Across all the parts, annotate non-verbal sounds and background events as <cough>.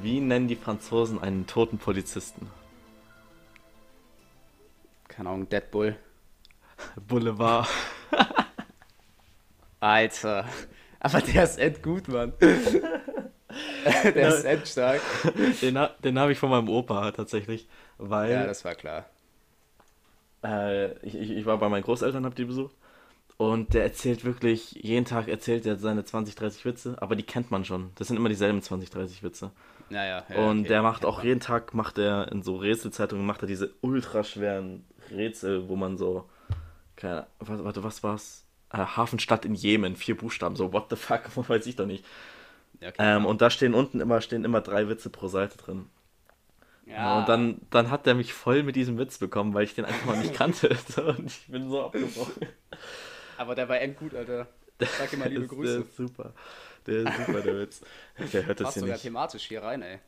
Wie nennen die Franzosen einen toten Polizisten? Keine Ahnung, Deadbull. <laughs> Boulevard. <laughs> Alter. Aber der ist end gut, Mann. <laughs> der ist end stark. Den, den habe ich von meinem Opa tatsächlich, weil Ja, das war klar. äh, ich, ich, ich war bei meinen Großeltern, hab die besucht. Und der erzählt wirklich, jeden Tag erzählt er seine 20, 30 Witze, aber die kennt man schon. Das sind immer dieselben 20, 30 Witze. Naja, ja, und okay, der macht auch man. jeden Tag, macht er in so Rätselzeitungen, macht er diese ultra schweren Rätsel, wo man so, keine, warte, warte was war's? Äh, Hafenstadt in Jemen, vier Buchstaben, so what the fuck, <laughs> weiß ich doch nicht. Okay. Ähm, und da stehen unten immer, stehen immer drei Witze pro Seite drin. ja, Und dann, dann hat der mich voll mit diesem Witz bekommen, weil ich den einfach mal nicht kannte. <laughs> Und ich bin so abgebrochen. Aber der war end gut, Alter. Sag ihm mal <laughs> liebe Grüße. Der ist super. Der ist super, der Witz. Der hört das Passt hier sogar nicht. thematisch hier rein, ey.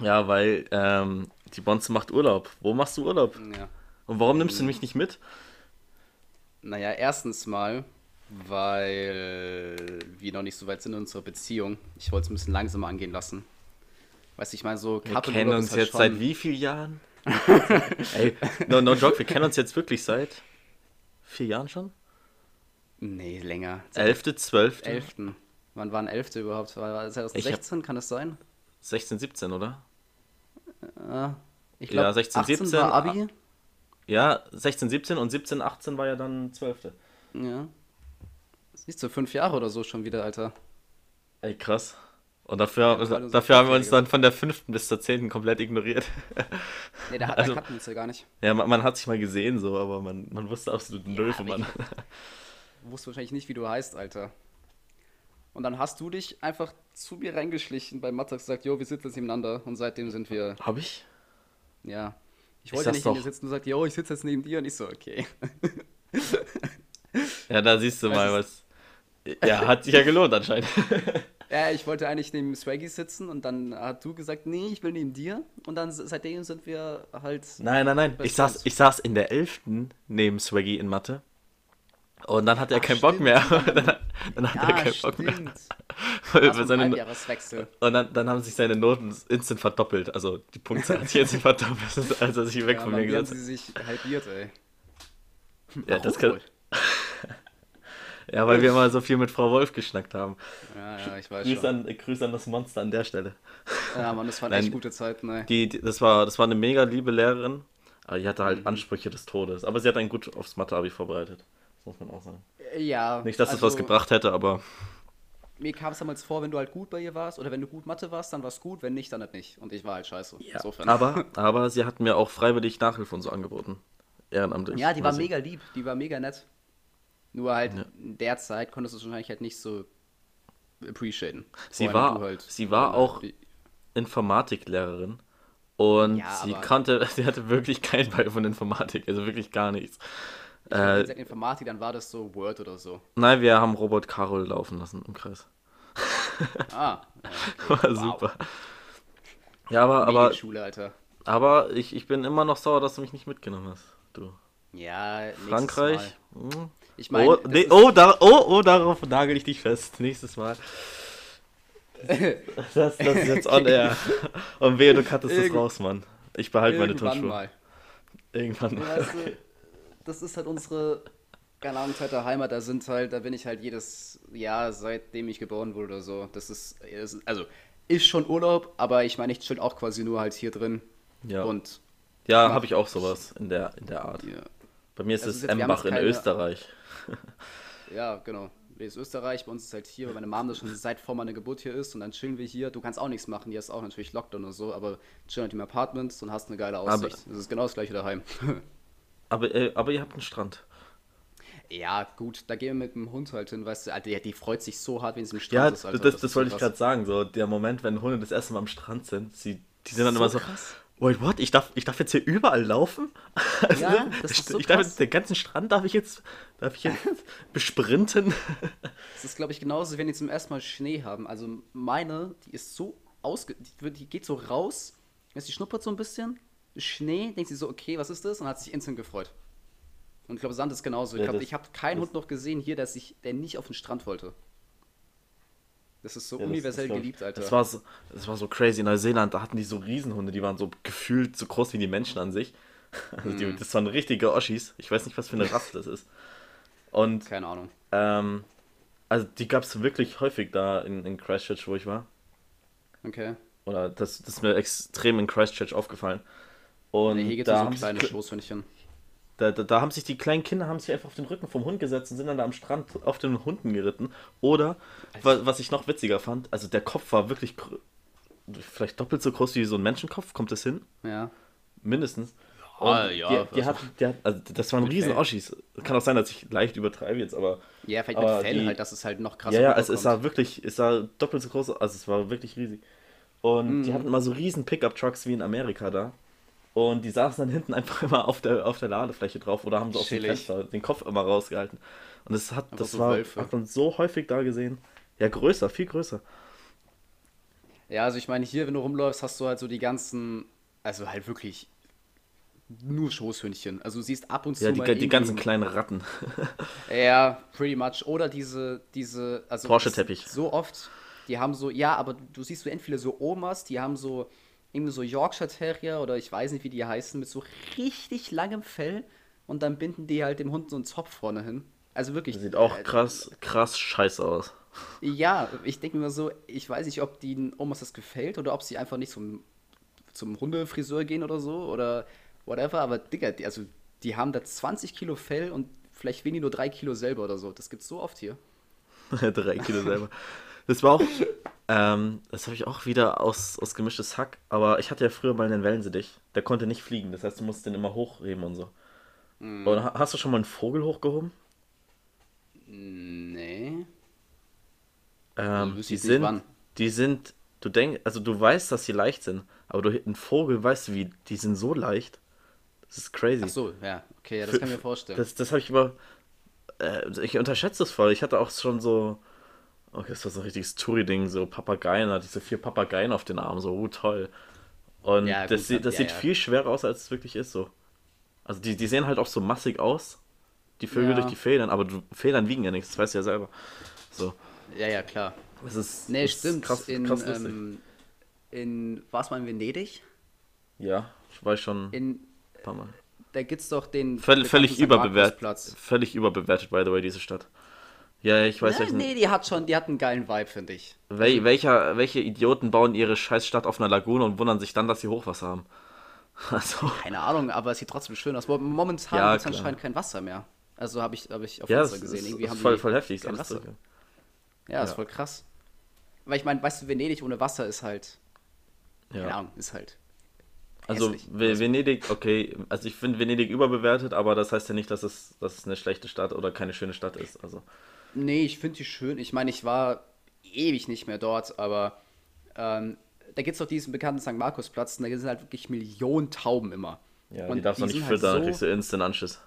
Ja, weil ähm, die Bonze macht Urlaub. Wo machst du Urlaub? Ja. Und warum nimmst du mich nicht mit? Naja, erstens mal, weil wir noch nicht so weit sind in unserer Beziehung. Ich wollte es ein bisschen langsamer angehen lassen. Weißt du, ich meine, so Wir kennen uns halt jetzt schon- seit wie vielen Jahren? <laughs> Ey, no, no joke, wir kennen uns jetzt wirklich seit vier Jahren schon? Nee, länger. Elfte, zwölfte, 11. Wann waren 11. überhaupt? War war 2016, kann das sein? 16, 17, oder? Äh, ich Ja, glaube, 16, 18 17, war Abi. Ja, 16, 17 und 17, 18 war ja dann zwölfte. Ja. Siehst du, fünf Jahre oder so schon wieder, Alter. Ey, krass. Und dafür, das unser dafür haben wir uns dann von der fünften bis zur zehnten komplett ignoriert. <laughs> Nee, da, Also- da kannten wir uns ja gar nicht. Ja, man, man hat sich mal gesehen so, aber man, man wusste absolut null von aber man. <laughs> Du wusstest wahrscheinlich nicht, wie du heißt, Alter. Und dann hast du dich einfach zu mir reingeschlichen bei Mathe gesagt, jo, wir sitzen jetzt nebeneinander. Und seitdem sind wir, Hab ich? ja. Ich wollte nicht neben dir doch. sitzen und sagt, jo, ich sitze jetzt neben dir. Und ich so, okay. <laughs> Ja, da siehst du Weißt mal was. Ja, hat sich ja gelohnt anscheinend. <laughs> <laughs> Ja, ich wollte eigentlich neben Swaggy sitzen und dann hat du gesagt, nee, ich will neben dir. Und dann seitdem sind wir halt. Nein, nein, nein. Ich saß, ich saß in der elften neben Swaggy in Mathe. Und dann hat er Ach, keinen Bock stimmt. mehr. <laughs> dann, hat- dann hat er Ja, keinen Bock mehr. stimmt. <laughs> Weil Das war seine, und dann, dann haben sich seine Noten instant verdoppelt. Also die Punktzahl hat sich instant verdoppelt, <laughs> als er sich weg Ja, von mir gesetzt sie sich halbiert, ey. hat. Ja, das Warum kann, ja, weil wir immer so viel mit Frau Wolf geschnackt haben. Ja, ja, ich weiß Grüß schon. an, Grüß an das Monster an der Stelle. Ja, Mann, das waren Nein. echt gute Zeiten, ey. Die, die, das, war, das war eine mega liebe Lehrerin, aber die hatte halt Mhm. Ansprüche des Todes. Aber sie hat einen gut aufs Mathe-Abi vorbereitet. Das muss man auch sagen. Ja. Nicht, dass es also, was gebracht hätte, aber Mir kam es damals vor, wenn du halt gut bei ihr warst oder wenn du gut Mathe warst, dann war es gut, wenn nicht, dann halt nicht. Und ich war halt scheiße. Insofern. aber, <laughs> aber sie hat mir auch freiwillig Nachhilfe und so angeboten. Ehrenamtlich. ja, die war Also, mega lieb, die war mega nett. Nur halt Ja. in der Zeit konntest du es wahrscheinlich halt nicht so appreciaten. Sie war- halt- sie war auch- Informatiklehrerin. Und Ja, sie konnte, <laughs> sie hatte wirklich keinen Ball von Informatik, also wirklich gar nichts. Ich äh, Äh, Informatik, dann war das so Word oder so. nein, wir haben Robot Carol laufen lassen im Kreis. Ah, ja, <laughs> War okay. super. Ja, aber, aber, Schule, Alter. aber ich, ich bin immer noch sauer, dass du mich nicht mitgenommen hast. Du. Ja, Frankreich. Mal. hm. Ich meine, oh, das nee, oh, da, oh, oh, darauf nagel ich dich fest. Nächstes Mal. <laughs> Das, das ist jetzt on air. Und wehe, du cuttest das Irgend- raus, Mann. Ich behalte meine irgendwann Turnschuhe. mal. Irgendwann mal. Du, das ist halt unsere, keine Ahnung, zweite Heimat. Da sind halt, da bin ich halt jedes Jahr, seitdem ich geboren wurde oder so. Das ist, das ist also ist schon Urlaub, aber ich meine, ich chill auch quasi nur halt hier drin. Ja, Und ja habe ich auch sowas in der, in der Art. ja, Bei mir ist Also es jetzt- Embach jetzt in keine- Österreich. ja, genau. Wir ist Österreich, bei uns ist halt hier, weil meine Mom das schon seit vor meiner Geburt hier ist und dann chillen wir hier. Du kannst auch nichts machen, hier ist auch natürlich Lockdown oder so, aber chillen halt im Apartment und hast eine geile Aussicht. das ist genau das gleiche daheim. <laughs> Aber, äh, aber ihr habt einen Strand. ja, gut, da gehen wir mit dem Hund halt hin, weißt du, Alter, die, die freut sich so hart, wenn sie im Strand Ja, ist, Alter. das, das, so wollte ich gerade sagen. So, der Moment, wenn Hunde das erste Mal am Strand sind, sie, die sind dann So immer so, krass. wait, what? Ich darf, ich darf jetzt hier überall laufen? <laughs> Also, Ja, das ich, ist so ich darf jetzt, den ganzen Strand darf ich jetzt, darf ich jetzt <laughs> besprinten? Das ist, glaube ich, genauso, wenn die zum ersten Mal Schnee haben. Also meine, die ist so ausge... Die, die geht so raus, die schnuppert so ein bisschen, Schnee, denkt sie so, okay, was ist das? Und hat sich instant gefreut. Und ich glaube, Sand ist genauso. Ich glaube, das- ich habe keinen das- Hund noch gesehen hier, der, sich, der nicht auf den Strand wollte. Das ist so Ja, das- universell das ich. geliebt, Alter. Das war, so, das war so crazy. In Neuseeland, da hatten die so Riesenhunde, die waren so gefühlt so groß wie die Menschen an sich. <laughs> Also die, Mhm. das waren richtige Oschis. Ich weiß nicht, was für eine Rasse das ist. Und Keine Ahnung. ähm, also die gab es wirklich häufig da in, in Christchurch, wo ich war. Okay. Oder das, das ist mir extrem in Christchurch aufgefallen. Und Nee, hier gibt da, es so haben kleine sich, Schoßhündchen. da, da, da haben sich die kleinen Kinder haben sich einfach auf den Rücken vom Hund gesetzt und sind dann da am Strand auf den Hunden geritten. Oder, wa- was ich noch witziger fand, also der Kopf war wirklich vielleicht doppelt so groß wie so ein Menschenkopf, kommt das hin? Ja. Mindestens. Ja, Und ja, die, die also- hat, die hat, also das waren riesen. Oschis. Kann auch sein, dass ich leicht übertreibe jetzt, aber Ja, vielleicht Aber mit Fell halt, dass es halt noch krasser ja, ja, es, es sah wirklich, es sah doppelt so groß, also es war wirklich riesig. Und Mhm. die hatten immer so riesen Pickup-Trucks wie in Amerika da. Und die saßen dann hinten einfach immer auf der, auf der Ladefläche drauf oder haben so aus dem. Fenster den Kopf immer rausgehalten. Und das hat, das so war, Wölfe. hat man so häufig da gesehen. Ja, größer, viel größer. Ja, also ich meine, hier, wenn du rumläufst, hast du halt so die ganzen, also halt wirklich nur Schoßhündchen. Also du siehst ab und zu Ja, die, mal die ganzen kleinen Ratten. <laughs> Ja, pretty much. Oder diese, diese, also Porsche-Teppich. So oft, die haben so, ja, aber du siehst so entweder so Omas, die haben so irgendwie so Yorkshire Terrier oder ich weiß nicht, wie die heißen, mit so richtig langem Fell und dann binden die halt dem Hund so einen Zopf vorne hin. Also wirklich. Das sieht auch äh, krass, krass scheiße aus. Ja, ich denke mir so, ich weiß nicht, ob den Omas das gefällt oder ob sie einfach nicht zum, zum Hundefriseur gehen oder so oder whatever, aber Digga, die, also die haben da 20 Kilo Fell und vielleicht weniger nur 3 Kilo selber oder so. Das gibt's so oft hier. <laughs> Drei Kilo selber. Das war auch, <laughs> ähm, das habe ich auch wieder aus, aus gemischtes Hack, aber ich hatte ja früher mal einen Wellensittich. Der konnte nicht fliegen, das heißt, du musst den immer hochheben und so. Mhm. Und ha- hast du schon mal einen Vogel hochgehoben? Nee. Ähm, wüsste die sind, wann. die sind, du denkst, also du weißt, dass sie leicht sind, aber du, ein Vogel, weißt du wie, die sind so leicht. Das ist crazy. Ach so, ja, okay, ja, das Für- kann ich mir vorstellen. Das, das habe ich immer. Äh, ich unterschätze das voll. Ich hatte auch schon so. Okay, das war so ein richtiges Touri-Ding, so Papageien, hatte ich so vier Papageien auf den Armen, so, uh, toll. Und Ja, das, gut, sieht, das ja, sieht ja. viel schwerer aus, als es wirklich ist, so. Also die, die sehen halt auch so massig aus, die Vögel durch die Federn, aber Federn wiegen ja nichts, das weißt du ja selber. So, ja, ja, klar. das ist, Nee, das ist stimmt. krass, in, krass lustig. ähm, in, war's mal in Venedig? ja, ich weiß schon ein In, paar Mal. da gibt's doch den Völlig, völlig überbewertet, völlig überbewertet, by the way, diese Stadt. Ja, ich weiß Ja, welchen, nee, die hat schon, die hat einen geilen Vibe, finde ich. Wel welcher, welche Idioten bauen ihre Scheißstadt auf einer Lagune und wundern sich dann, dass sie Hochwasser haben? <laughs> Also, Keine Ahnung, aber es sieht trotzdem schön aus. Mo- Momentan Ja, gibt's klar. anscheinend kein Wasser mehr. Also habe ich, hab ich auf ja, es gesehen. ist, Irgendwie ist haben voll, die voll heftig. Kein Wasser. zurück. Ja, ist Ja. voll krass. Weil ich meine, weißt du, Venedig ohne Wasser ist halt, keine Ja. Ahnung, ist halt Also, hässlich. Ve- Venedig, okay, also ich finde Venedig überbewertet, aber das heißt ja nicht, dass es, dass es eine schlechte Stadt oder keine schöne Stadt ist. Also, Nee, ich finde die schön. Ich meine, ich war ewig nicht mehr dort, aber ähm, da gibt es doch diesen bekannten St. Markusplatz und da sind halt wirklich Millionen Tauben immer. ja, und die darfst du nicht halt füttern, dann so- kriegst du instant Anschiss.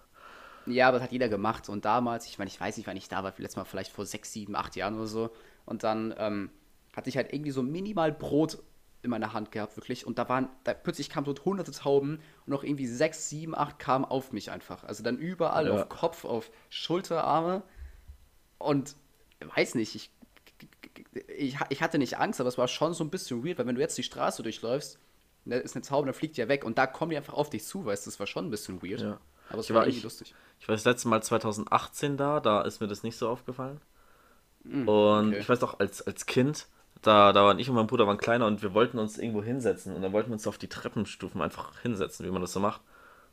Ja, aber das hat jeder gemacht. Und damals, ich meine, ich weiß nicht, wann ich da war, letztes Mal vielleicht vor sechs, sieben, acht Jahren oder so. Und dann ähm, hatte ich halt irgendwie so minimal Brot in meiner Hand gehabt, wirklich. Und da waren, da plötzlich kamen dort hunderte Tauben und noch irgendwie sechs, sieben, acht kamen auf mich einfach. Also dann überall, Ja. auf Kopf, auf Schulter, Arme. Und weiß nicht, ich, ich, ich hatte nicht Angst, aber es war schon so ein bisschen weird, weil wenn du jetzt die Straße durchläufst, da ist eine Taube, dann fliegt die ja weg und da kommen die einfach auf dich zu, weißt du, das war schon ein bisschen weird. Ja. Aber es Ich war war- irgendwie ich- lustig. Ich war das letzte Mal 2018 da, da ist mir das nicht so aufgefallen. und Hm, okay. ich weiß auch, als, als Kind, da, da waren ich und mein Bruder waren kleiner und wir wollten uns irgendwo hinsetzen und dann wollten wir uns auf die Treppenstufen einfach hinsetzen, wie man das so macht.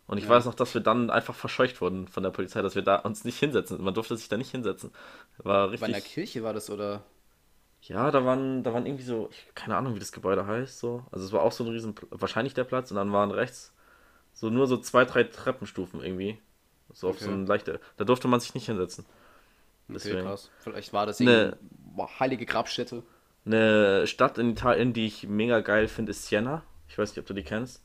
Und ich Ja. weiß noch, dass wir dann einfach verscheucht wurden von der Polizei, dass wir da uns nicht hinsetzen. Man durfte sich da nicht hinsetzen. War Bei einer richtig. Kirche war das, oder? Ja, da waren, da waren irgendwie so, ich, keine Ahnung, wie das Gebäude heißt, so. Also es war auch so ein riesen, wahrscheinlich der Platz und dann waren rechts so nur so zwei, drei Treppenstufen irgendwie. So auf so Okay. ein leichter, da durfte man sich nicht hinsetzen. Okay, Deswegen. krass. Vielleicht war das Ne. irgendwie boah, heilige Grabstätte. Eine Stadt in Italien, die ich mega geil finde, ist Siena. Ich weiß nicht, ob du die kennst.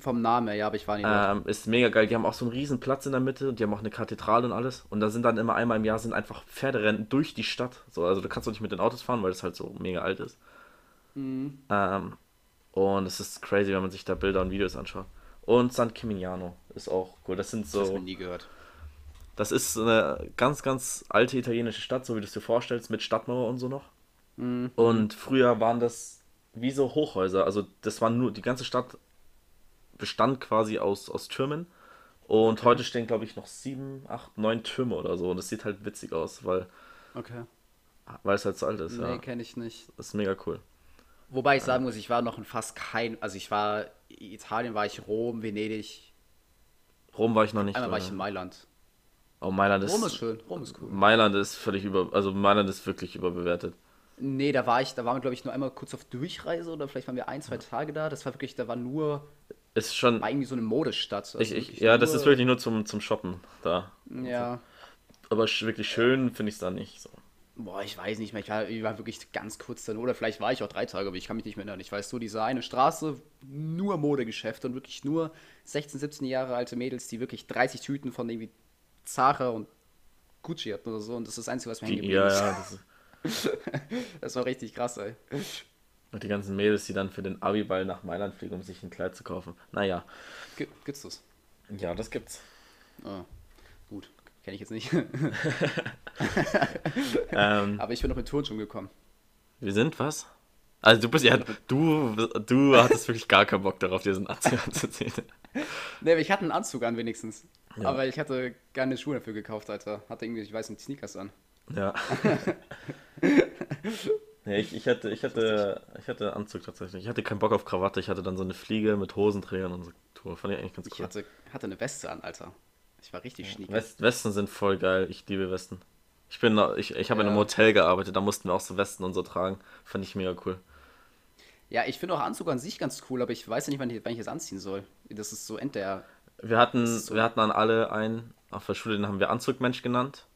Vom Namen her, ja, aber ich war dort. Ähm, ist mega geil. Die haben auch so einen riesen Platz in der Mitte und die haben auch eine Kathedrale und alles. Und da sind dann immer einmal im Jahr sind einfach Pferderennen durch die Stadt. So, also du kannst auch nicht mit den Autos fahren, weil das halt so mega alt ist. Mhm. Ähm, und es ist crazy, wenn man sich da Bilder und Videos anschaut. Und San Gimignano ist auch cool. Das sind Das hast du so. nie gehört. Das ist eine ganz, ganz alte italienische Stadt, so wie du es dir vorstellst, mit Stadtmauer und so noch. Mhm. Und früher waren das wie so Hochhäuser. Also das waren nur, die ganze Stadt bestand quasi aus, aus Türmen. Und heute stehen, glaube ich, noch sieben, acht, neun Türme oder so. Und das sieht halt witzig aus, weil, Okay. weil es halt so alt ist. Nee, ja. kenne ich nicht. Das ist mega cool. Wobei ich sagen muss, ich war noch in fast kein, also ich war, Italien war ich Rom, Venedig, Rom war ich noch nicht. einmal war ich in Mailand. Oh, Mailand ist. Rom ist schön, Rom ist cool. Mailand ist völlig über. Also Mailand ist wirklich überbewertet. Nee, da war ich, da waren wir glaube ich nur einmal kurz auf Durchreise oder vielleicht waren wir ein, zwei Tage da. Das war wirklich, da war nur, Ist schon. war irgendwie so eine Modestadt. Also Ich, ich, ja, das ist wirklich nur zum, zum Shoppen da. Ja. Aber wirklich schön finde ich es da nicht. So. Boah, ich weiß nicht mehr. Ich war, ich war wirklich ganz kurz dann. Oder vielleicht war ich auch drei Tage, aber ich kann mich nicht mehr erinnern. Ich weiß so, diese eine Straße, nur Modegeschäfte und wirklich nur 16, 17 Jahre alte Mädels, die wirklich 30 Tüten von irgendwie Zara und Gucci hatten oder so. Und das ist das Einzige, was mir hängen geblieben ja, ist. ja. Das ist, <laughs> Das war richtig krass, ey. Und die ganzen Mädels, die dann für den Abiball nach Mailand fliegen, um sich ein Kleid zu kaufen. Naja. Gi- Gibt's das? Ja, das gibt's. Ah, gut. Kenne ich jetzt nicht. <laughs> <laughs> Ähm, aber ich bin noch mit Turnschuhen gekommen. wir sind was? Also du bist ja, du, du hattest wirklich gar keinen Bock darauf, diesen Anzug <laughs> anzuziehen. Ne, aber ich hatte einen Anzug an wenigstens. Ja. Aber ich hatte keine Schuhe dafür gekauft, Alter. Hatte irgendwie, ich weiß nicht, Sneakers an. Ja. Ja ich, ich, hatte, ich, hatte, ich hatte Anzug tatsächlich. Ich hatte keinen Bock auf Krawatte. Ich hatte dann so eine Fliege mit Hosenträgern und so. Tour. Fand ich eigentlich ganz Ich cool. hatte, hatte eine Weste an, Alter. Ich war richtig schnieke. West, Westen sind voll geil. Ich liebe Westen. Ich bin, ich, ich habe in einem Ja. Hotel gearbeitet, da mussten wir auch so Westen und so tragen. Fand ich mega cool. Ja, ich finde auch Anzug an sich ganz cool, aber ich weiß ja nicht, wann ich, wann ich es anziehen soll. Das ist so end der. Wir hatten, so. wir hatten an alle einen, auf der Schule, den haben wir Anzugmensch genannt.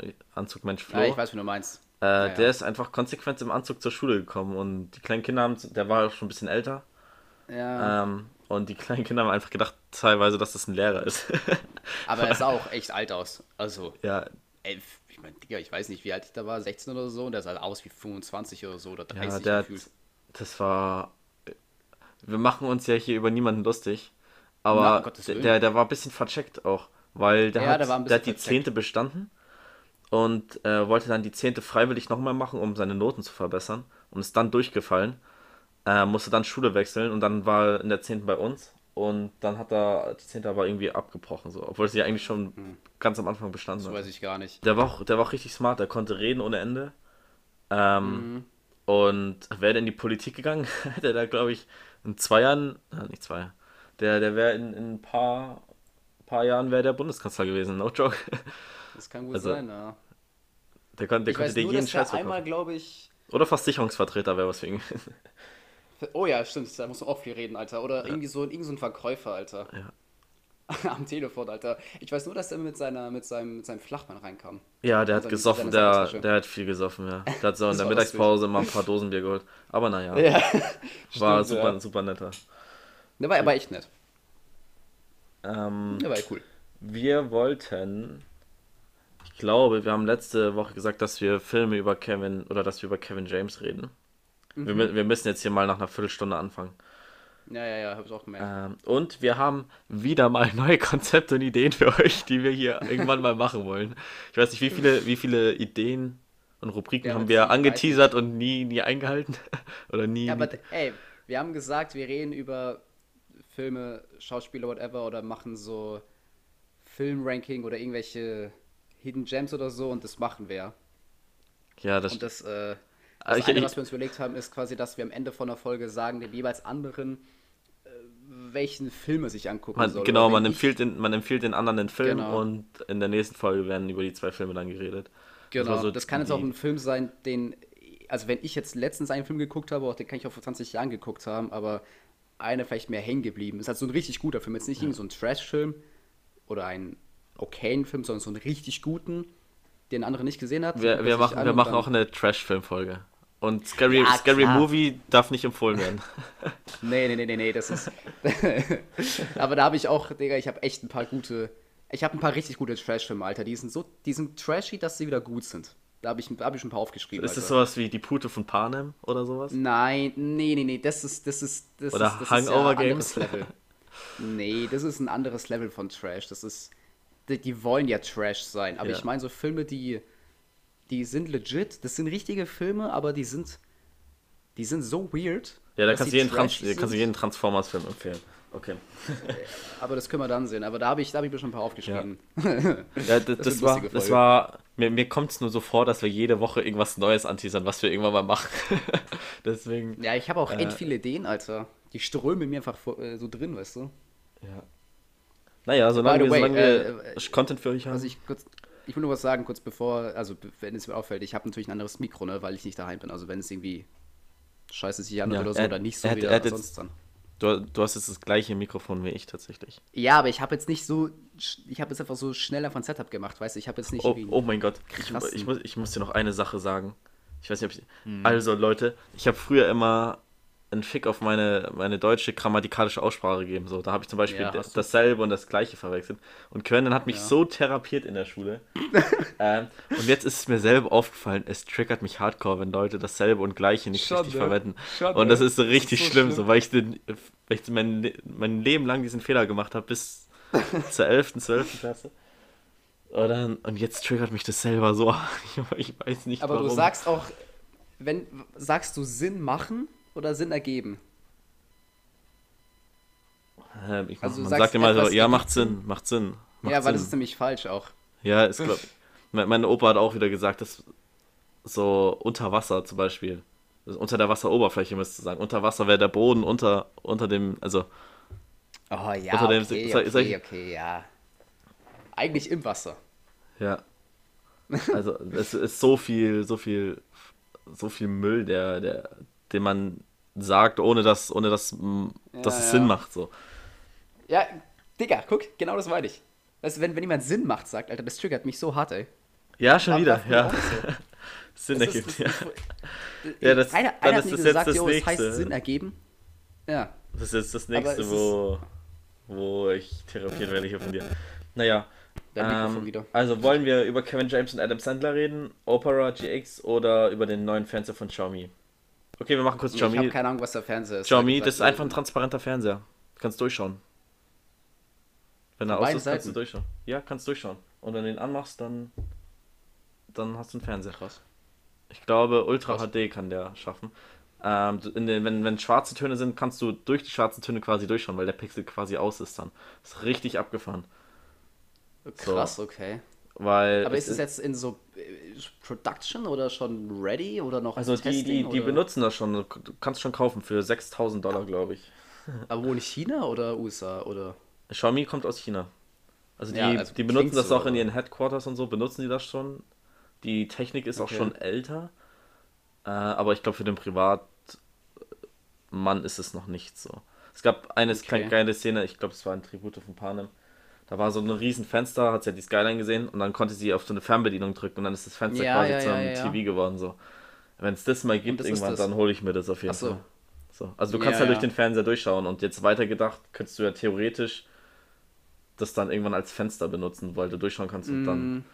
Äh, Anzugmensch Flo. Ja, ich weiß, wie du meinst. Äh, Ja, ja. Der ist einfach konsequent im Anzug zur Schule gekommen und die kleinen Kinder haben, der war schon ein bisschen älter. Ja. Ähm, und die kleinen Kinder haben einfach gedacht, teilweise, dass das ein Lehrer ist. <laughs> aber er sah auch echt alt aus. Also, ja, ey, ich meine, Digga, ich weiß nicht, wie alt ich da war, 16 oder so, und der sah aus wie 25 oder so oder 30 ja der gefühlt. das war. Wir machen uns ja hier über niemanden lustig, Na, aber um Gottes der, der, war ein bisschen vercheckt auch, weil der, Ja, hat, der war ein der hat die. Zehnte bestanden und äh, wollte dann die Zehnte freiwillig nochmal machen, um seine Noten zu verbessern und ist dann durchgefallen, äh, musste dann Schule wechseln und dann war er in der Zehnten bei uns und dann hat er die Zehnte aber irgendwie abgebrochen, so, obwohl sie eigentlich schon ganz am Anfang bestanden. Das hat. weiß ich gar nicht. Der war, auch, der war auch richtig smart, der konnte reden ohne Ende. Ähm, Mhm. Und wäre der in die Politik gegangen, <laughs> hätte er da, glaube ich, in zwei Jahren, äh, nicht zwei, der, der wäre in, in ein paar, paar Jahren wäre der Bundeskanzler gewesen, no joke. Das kann gut Also, sein, ja. Der, kon, der Ich konnte weiß dir nur, jeden Scheiß einmal, verkaufen. glaube ich. Oder Versicherungsvertreter wäre was für ihn. <laughs> Oh ja, stimmt, da musst du auch viel reden, Alter. Oder irgendwie so, irgend so ein Verkäufer, Alter. Ja. <laughs> Am Telefon, Alter. Ich weiß nur, dass er mit, seiner, mit, seinem, mit seinem Flachmann reinkam. Ja, der hat gesoffen, der, der hat viel gesoffen, ja. Der hat so <laughs> in der war Mittagspause mal ein paar Dosen Bier geholt. Aber naja, Ja, war stimmt, super, Ja. super netter. Der war aber echt nett. Ähm, Der war cool. Wir wollten, ich glaube, wir haben letzte Woche gesagt, dass wir Filme über Kevin oder dass wir über Kevin James reden. Mhm. Wir, wir müssen jetzt hier mal nach einer Viertelstunde anfangen. Ja, ja, ja, hab ich auch gemerkt. Ähm, und wir haben wieder mal <laughs> neue Konzepte und Ideen für euch, die wir hier <laughs> irgendwann mal machen wollen. Ich weiß nicht, wie viele, wie viele Ideen und Rubriken Ja, haben wir angeteasert und nie, nie eingehalten. <laughs> oder nie. Ja, aber ey, wir haben gesagt, wir reden über Filme, Schauspieler, whatever, oder machen so Filmranking oder irgendwelche Hidden Gems oder so und das machen wir. ja, das, Und das, äh, das ich- eine, was wir uns überlegt haben, ist quasi, dass wir am Ende von der Folge sagen, dem jeweils anderen, äh, welchen Film er sich angucken man, soll. genau, man empfiehlt, den, man empfiehlt den anderen den Film Genau. und in der nächsten Folge werden über die zwei Filme dann geredet. Genau, so das kann jetzt auch ein Film sein, den, also wenn ich jetzt letztens einen Film geguckt habe, auch den kann ich auch vor 20 Jahren geguckt haben, aber einer vielleicht mehr hängen geblieben. Ist halt so ein richtig guter Film, jetzt nicht irgend so ein Trash-Film oder einen okayen Film, sondern so einen richtig guten, den der andere nicht gesehen hat. Wir, wir machen, wir machen auch eine Trash-Film-Folge. Und Scary, Ja, Scary. Movie darf nicht empfohlen werden. <laughs> Nee, nee, nee, nee, nee, das ist. <laughs> aber da habe ich auch, Digga, ich habe echt ein paar gute. Ich habe ein paar richtig gute Trash-Filme, Alter. Die sind so, die sind trashy, dass sie wieder gut sind. Da habe ich, da hab ich ein paar aufgeschrieben. Ist das Alter. sowas wie die Pute von Panem oder sowas? Nein, nee, nee, nee, das ist, das ist, das Oder ist, das Hangover ist ja Games? anderes Level. Nee, das ist ein anderes Level von Trash. Das ist, die, die wollen ja Trash sein, aber Ja. ich meine so Filme, die, die sind legit, das sind richtige Filme, aber die sind, die sind so weird. Ja, da kannst du jeden, Trans kannst jeden Transformers-Film empfehlen. Okay. Aber das können wir dann sehen. Aber da habe ich, da hab ich mir schon ein paar aufgeschrieben. Ja, <laughs> das, das, wird war, das war, mir, mir kommt es nur so vor, dass wir jede Woche irgendwas Neues anteasern, was wir irgendwann mal machen. <laughs> Deswegen, Ja, ich habe auch Äh. echt viele Ideen, Alter. Die strömen mir einfach äh, so drin, weißt du? ja. Naja, solange, wir, way, solange wir äh, Content für euch haben. Also ich kurz, ich will nur was sagen, kurz bevor, also wenn es mir auffällt, ich habe natürlich ein anderes Mikro, ne, weil ich nicht daheim bin. Also wenn es irgendwie scheiße sich anhört Ja, oder so er- oder nicht so er wieder er sonst dann. du, du hast jetzt das gleiche Mikrofon wie ich tatsächlich. Ja, aber ich habe jetzt nicht so, ich habe jetzt einfach so schnell einfach ein Setup gemacht, weißt du, ich habe jetzt nicht Oh, oh mein Gott, ich, ich, muss, ich muss dir noch eine Sache sagen. Ich weiß nicht, ob ich. Hm. Also, Leute, ich habe früher immer einen Fick auf meine, meine deutsche grammatikalische Aussprache gegeben. So, da habe ich zum Beispiel Ja, dasselbe und das gleiche verwechselt. Und Quentin hat mich Ja. so therapiert in der Schule. <laughs> ähm, und jetzt ist es mir selber aufgefallen, es triggert mich hardcore, wenn Leute dasselbe und gleiche nicht Schon, richtig verwenden. Schon, und das ist so richtig ist so schlimm, schlimm. so, weil ich, den, weil ich mein, mein Leben lang diesen Fehler gemacht habe, bis <laughs> zur 11., 12. Klasse. Und, dann, und jetzt triggert mich das selber so. <laughs> Ich weiß nicht Aber warum. du sagst auch, wenn, sagst du Sinn machen oder Sinn ergeben? Ähm, ich, Also man sagt immer so, ja, macht Sinn, macht Sinn. Macht ja, weil das Sinn. ist nämlich falsch auch. Ja, ist glaub, mein, mein Opa hat auch wieder gesagt, dass so unter Wasser zum Beispiel, unter der Wasseroberfläche müsste sagen, unter Wasser wäre der Boden unter, unter dem, also Oh ja, okay, soll okay, ich- okay, ja. Eigentlich im Wasser. ja. <laughs> Also es ist so viel, so viel, so viel Müll, der, der, den man sagt, ohne dass, ohne dass, mm, dass Ja, es ja. Sinn macht. So. Ja, Digga, guck, genau das meine ich. Weißt du, wenn, wenn jemand Sinn macht, sagt, Alter, das triggert mich so hart, ey. Ja, schon wieder, ja. so. <laughs> Sinn Das ist- ergibt, das ja. ist- Ja, das- einer, einer ist das jetzt gesagt, das jo, es heißt Nächste. Sinn ergeben. Ja. Das ist jetzt das nächste, ist- wo, wo ich therapiert werde hier von dir. Naja. Ähm. Also wollen wir über Kevin James und Adam Sandler reden, Opera GX oder über den neuen Fernseher von Xiaomi? Okay, wir machen kurz Ich habe Xiaomi. keine Ahnung, was der Fernseher ist. Xiaomi, das ist einfach ein transparenter Fernseher. Du kannst durchschauen. Wenn er aus ist, kannst du Seiten? durchschauen. Ja, kannst durchschauen. Und wenn du ihn anmachst, dann, dann hast du einen Fernseher. Krass. Ich glaube, Ultra Krass. HD kann der schaffen. Ähm, den, wenn, wenn schwarze Töne sind, kannst du durch die schwarzen Töne quasi durchschauen, weil der Pixel quasi aus ist dann. Ist richtig abgefahren. Krass, okay. Weil Aber ist es jetzt in so äh, Production oder schon ready oder noch Also die, die, die oder? benutzen das schon. Du kannst schon kaufen für 6000 Dollar, glaube ich. Aber wo in China oder USA oder? Xiaomi kommt aus China. Also die, Ja, also die benutzen das so, auch in ihren Headquarters und so, benutzen die das schon. Die Technik ist auch Okay. schon älter. Äh, aber ich glaube, für den Privatmann ist es noch nicht so. Es gab eine Okay. kleine geile Szene, ich glaube, es war ein Tribute von Panem. Da war so ein riesen Fenster, hat sie ja die Skyline gesehen und dann konnte sie auf so eine Fernbedienung drücken und dann ist das Fenster Ja, quasi ja, ja, ja. TV geworden. So. Wenn es das mal gibt das irgendwann, dann hole ich mir das auf jeden Ach so. Fall. So. Also du kannst ja, durch ja. den Fernseher durchschauen und jetzt weitergedacht, könntest du ja theoretisch das dann irgendwann als Fenster benutzen, weil du durchschauen kannst und dann Mm,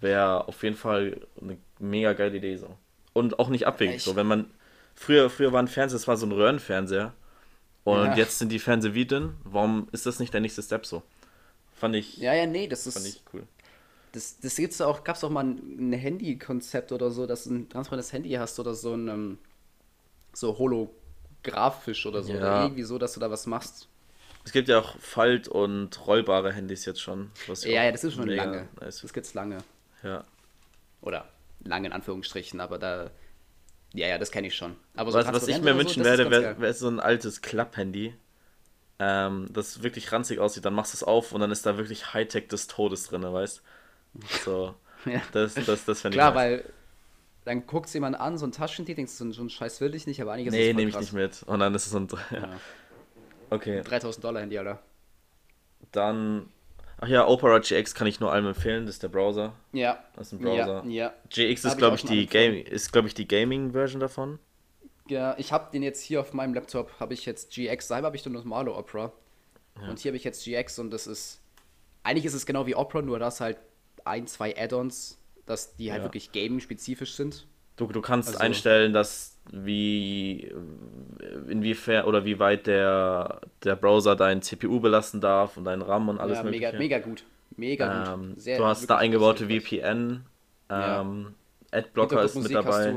wäre auf jeden Fall eine mega geile Idee so. Und auch nicht abwegig so, wenn man früher früher war ein Fernseher, das war so ein Röhrenfernseher und Ja. jetzt sind die Fernseher wie dünn. Warum ist das nicht der nächste Step so? Fand ich ja, ja, nee, das fand ist. ich cool. Das, das gibt's auch, gab's auch mal ein, ein Handy-Konzept oder so, dass du ein transparentes Handy hast oder so ein ähm, so holographisch oder so. Ja. Oder irgendwie so, dass du da was machst. Es gibt ja auch Falt- und rollbare Handys jetzt schon. was Ja, ja, das ist schon lange. Nice. Das gibt's lange. Ja. Oder lange in Anführungsstrichen, aber da. Ja, ja, das kenne ich schon. Aber Was, was ich mir wünschen ist werde, wäre wär so ein altes Klapp-Handy, ähm, das wirklich ranzig aussieht. Dann machst du es auf und dann ist da wirklich Hightech des Todes drin, weißt So, <laughs> Ja. das, das, das fände ich Klar, nice. weil dann guckt jemand an, so ein Taschentier, denkst du, so, so ein Scheiß will ich nicht, aber ist Nee, es voll nehme ich nicht mit. Und dann ist es so ein. Ja. Ja. <laughs> Okay, 3000 Dollar Handy, Alter. dann. Ach ja, Opera GX kann ich nur allem empfehlen, das ist der Browser. Ja. Das ist ein Browser. Ja, ja. GX ist, ich glaube ich, die. Game ist, glaube ich, die Gaming-Version davon. Ja, ich habe den jetzt hier auf meinem Laptop, habe ich jetzt GX, selber habe ich nur normale Opera. Und hier habe ich jetzt GX und das ist, eigentlich ist es genau wie Opera, nur das halt ein, zwei Add-ons, dass die halt Ja. wirklich gaming-spezifisch sind. Du, du kannst Also- einstellen, dass wie inwiefern oder wie weit der, der Browser dein CPU belasten darf und dein RAM und alles ja, mögliche. mega, mega gut. Mega Ähm, gut. Sehr, du hast da eingebaute. VPN. Ja. Ähm, Adblocker ist mit dabei.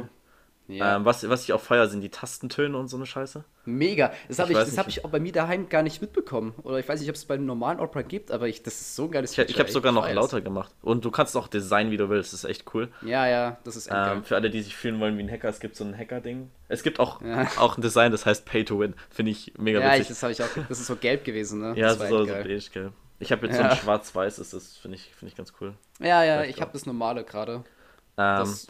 Ja. Ähm, was, was ich auch feier, sind die Tastentöne und so eine Scheiße. Mega. Das habe Ich ich, das hab ich auch bei mir daheim gar nicht mitbekommen. Oder ich weiß nicht, ob es beim normalen Opera gibt, aber ich, das ist so ein geiles Ich, ich habe sogar noch lauter gemacht. Und du kannst auch designen, wie du willst. Das ist echt cool. Ja, ja, das ist echt geil. Ähm, für alle, die sich fühlen wollen wie ein Hacker, es gibt so ein Hacker-Ding. Es gibt auch, Ja. <laughs> auch ein Design, das heißt Pay to Win. Finde ich mega Ja, witzig. das habe ich auch. Das ist so gelb gewesen, ne? ja, das so, war so, so geil. beige, gell. Ich habe jetzt Ja. so ein schwarz-weiß, ist das finde ich, finde ich ganz cool. Ja, ja, Vielleicht ich habe das normale gerade. Ähm, Das-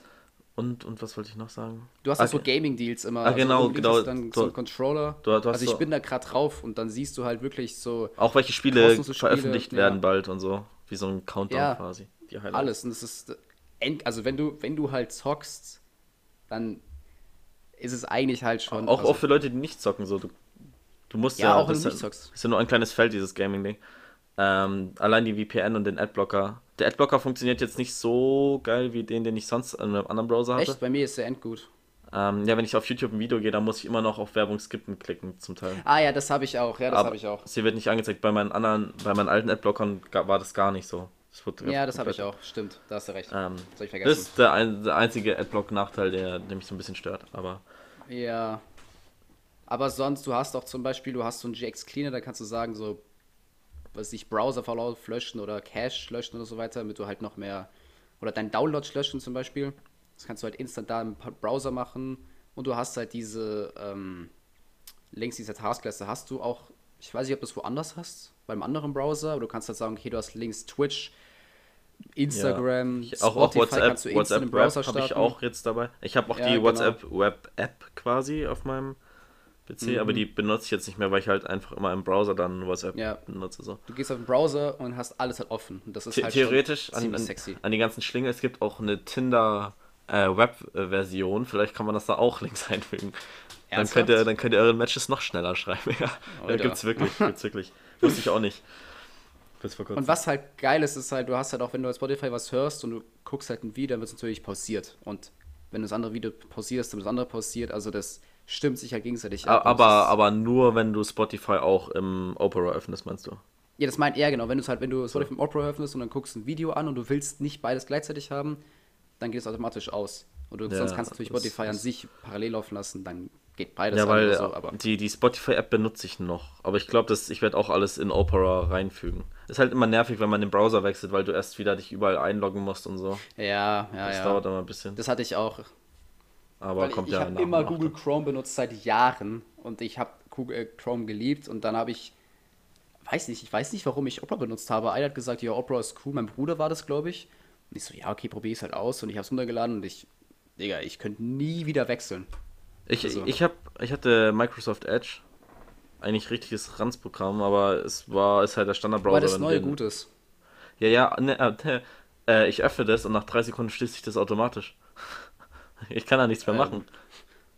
und, und was wollte ich noch sagen? Du hast Ah, auch so Gaming-Deals immer. Ah, genau, links genau. ist Dann so ein Controller. du- du also ich so- bin da gerade drauf und dann siehst du halt wirklich so Auch welche Spiele Spiele, veröffentlicht ja. werden bald und so. Wie so ein Countdown Ja. quasi. Alles. Und das ist. Also wenn du, wenn du halt zockst, dann ist es eigentlich halt schon. Auch, also, auch für Leute, die nicht zocken, so. Du, du musst Ja, ja, auch wenn du ist nicht ja- zockst. ist ja nur ein kleines Feld, dieses Gaming-Ding. Ähm, allein die VPN und den Adblocker. Der Adblocker funktioniert jetzt nicht so geil wie den, den ich sonst in einem anderen Browser hatte. Echt? Bei mir ist der endgut. Ähm, ja, wenn ich auf YouTube ein Video gehe, dann muss ich immer noch auf Werbung skippen klicken, zum Teil. Ah ja, das habe ich auch. Ja, das habe ich auch. Sie wird nicht angezeigt. Bei meinen anderen, bei meinen alten Adblockern war das gar nicht so. Das Ja, das habe ich auch. Stimmt, da hast du recht. Ähm, das ich das vergessen. ist der, ein, der einzige Adblock-Nachteil, der, der mich so ein bisschen stört. Aber Ja. Aber sonst, du hast auch zum Beispiel, du hast so einen GX Cleaner, da kannst du sagen, so, was ich, Browserverlauf löschen oder Cache löschen oder so weiter, damit du halt noch mehr, oder dein Download löschen zum Beispiel. Das kannst du halt instant da im Browser machen. Und du hast halt diese, ähm, links dieser Taskleiste hast du auch, ich weiß nicht, ob du es woanders hast, beim anderen Browser, aber du kannst halt sagen, okay, du hast links Twitch, Instagram, ich, auch, auch Spotify WhatsApp, kannst du WhatsApp Web habe ich auch jetzt dabei. Ich habe auch Ja, die genau. WhatsApp Web App quasi auf meinem PC, Mhm. aber die benutze ich jetzt nicht mehr, weil ich halt einfach immer im Browser dann WhatsApp Ja. benutze. So. Du gehst auf den Browser und hast alles halt offen. Und das ist The halt theoretisch an, an, sexy. an die ganzen Schlinge, es gibt auch eine Tinder äh, Web-Version, vielleicht kann man das da auch <laughs> links einfügen. Dann könnt, ihr, dann könnt ihr eure Matches noch schneller schreiben. <laughs> Ja, ja Alter. gibt's wirklich, <laughs> gibt's wirklich. Wusste ich auch nicht. Und was halt geil ist, ist halt, du hast halt auch, wenn du auf Spotify was hörst und du guckst halt ein Video, dann wird es natürlich pausiert. Und wenn du das andere Video pausierst, dann wird das andere pausiert. Also das stimmt sich halt gegenseitig ab. Aber, aber nur, wenn du Spotify auch im Opera öffnest, meinst du? Ja, das meint er genau. Wenn du es halt, wenn du Spotify im Opera öffnest und dann guckst ein Video an und du willst nicht beides gleichzeitig haben, dann geht es automatisch aus. Und du, Ja, sonst kannst du natürlich Spotify an sich parallel laufen lassen, dann geht beides ja, weil so. Aber die, die Spotify-App benutze ich noch. Aber ich glaube, ich werde auch alles in Opera reinfügen. Ist halt immer nervig, wenn man den Browser wechselt, weil du erst wieder dich überall einloggen musst und so. ja, ja, Das ja. dauert immer ein bisschen. Das hatte ich auch. Aber Weil kommt ich ja habe immer Google dann. Chrome benutzt seit Jahren und ich habe Google äh, Chrome geliebt und dann habe ich, weiß nicht, ich weiß nicht, warum ich Opera benutzt habe. Einer hat gesagt, ja, Opera ist cool, mein Bruder war das, glaube ich. Und ich so, ja, okay, probier es halt aus und ich habe es runtergeladen und ich, Digga, ich könnte nie wieder wechseln. Ich, Also- ich, hab, ich hatte Microsoft Edge. Eigentlich richtiges Ranzprogramm, aber es war ist halt der Standardbrowser. Weil das neue gut ist. Ja, ja, ne, äh, äh, ich öffne das und nach drei Sekunden schließt sich das automatisch. <laughs> <laughs> Ich kann da nichts mehr Ähm, machen.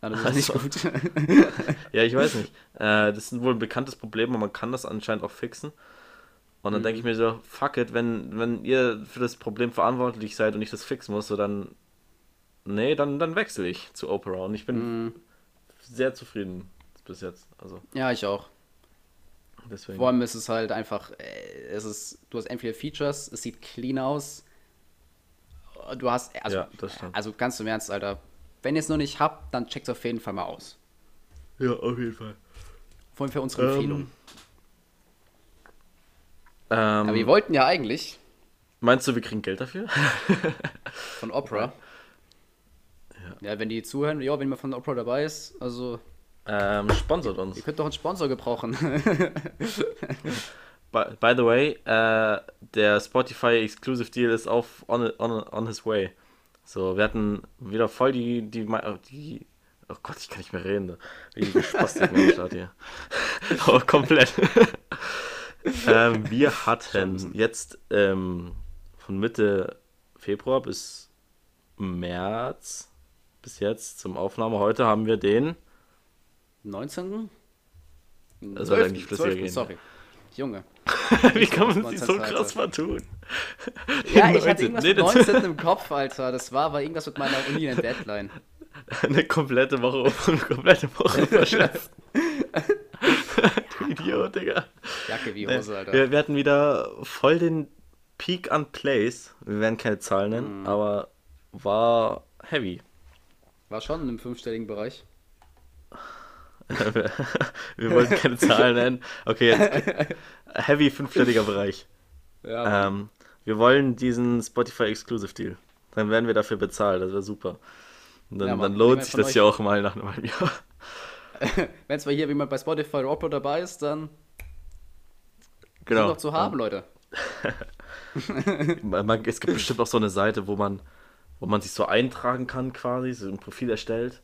Ja, das ist nicht Also- gut. <laughs> Ja, ich weiß nicht. Äh, das ist wohl ein bekanntes Problem, aber man kann das anscheinend auch fixen. Und dann Mhm. denke ich mir so, fuck it, wenn, wenn ihr für das Problem verantwortlich seid und ich das fixen muss, so dann. Nee, dann, dann wechsle ich zu Opera und ich bin Mhm. sehr zufrieden bis jetzt. Also ja, ich auch. deswegen. Vor allem ist es halt einfach, äh, es ist, du hast entweder Features, es sieht clean aus. Du hast, also, Ja, das stimmt. also ganz im Ernst, Alter. Wenn ihr es noch nicht habt, dann checkt es auf jeden Fall mal aus. Ja, auf jeden Fall. Vor allem für unsere Ähm, Empfehlung. Ähm, Aber wir wollten ja eigentlich meinst du, wir kriegen Geld dafür? <laughs> von Opera. Ja. wenn die zuhören, ja, wenn man von Opera dabei ist, also ähm, sponsert uns. ihr könnt doch einen Sponsor gebrauchen. <laughs> <laughs> By, by the way, äh, der Spotify Exclusive Deal ist auf on, on, on his way. So, wir hatten wieder voll die, die, die oh Gott, ich kann nicht mehr reden. Wie die Spastiken am Start hier. <laughs> oh, komplett. <laughs> ähm, wir hatten jetzt ähm, von Mitte Februar bis März bis jetzt zum Aufnahme. Heute haben wir den 19. Das soll eigentlich flüssiger 12., gehen. Sorry. Junge. <laughs> Wie kann man sich so 19. krass vertun? <laughs> Ja, ich <laughs> 19. hatte irgendwas Nee, mit das- 19 im Kopf, Alter. Das war aber irgendwas mit meiner Uni in Deadline. Eine komplette Woche, eine komplette Woche verschätzt. du Idiot, Digga. Jacke wie Hose, Alter. wir, wir hatten wieder voll den Peak an Plays. Wir werden keine Zahlen Mhm. nennen, aber war heavy. War schon im fünfstelligen Bereich. <laughs> Wir wollten keine Zahlen nennen. Okay, jetzt <laughs> heavy fünfstelliger Bereich. Ja. Ähm, wir wollen diesen Spotify Exclusive Deal. Dann werden wir dafür bezahlt, das wäre super. Und dann, Ja, dann lohnt sich das ja auch mal nach einem halben Jahr. <laughs> Wenn zwar hier jemand bei Spotify oder Opera dabei ist, dann Genau. sind noch zu haben, Leute. Man, man, es gibt bestimmt auch so eine Seite, wo man, wo man sich so eintragen kann quasi, so ein Profil erstellt.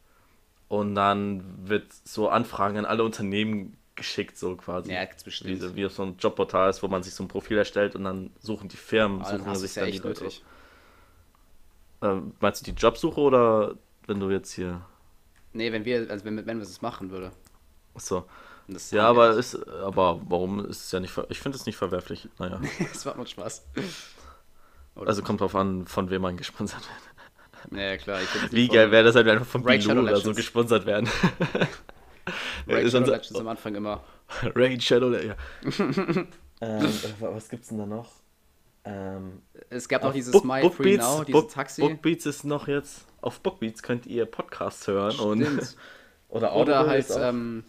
Und dann wird so Anfragen an alle Unternehmen geschickt, so quasi. Ja, gibt's bestimmt. Wie, wie auf so ein Jobportal ist, wo man sich so ein Profil erstellt und dann suchen die Firmen, dann suchen sich ja dann die Leute. Ähm, meinst du die Jobsuche oder wenn du jetzt hier. Nee, wenn wir, also wenn, wenn wir es machen würde. Achso. Ja, aber ist, aber warum ist es ja nicht Ich finde es nicht verwerflich. Naja. <laughs> Es macht nur Spaß. Oder? Also kommt drauf an, von wem man gesponsert wird. Ja, klar. Wie geil wäre das, wenn wir einfach von Raid Shadow Bilou oder so Legends. gesponsert werden. <laughs> Raid Ist Shadow Legends am Anfang immer. <laughs> Raid Shadow, ja. <laughs> ähm, was gibt's denn da noch? Ähm, Es gab noch dieses Book- My Bookbeats- Free Now, dieses Book- Taxi. Bookbeats ist noch jetzt. Auf Bookbeats könnt ihr Podcasts hören und. Stimmt. Oder, Oder Audible halt ist auch- ähm,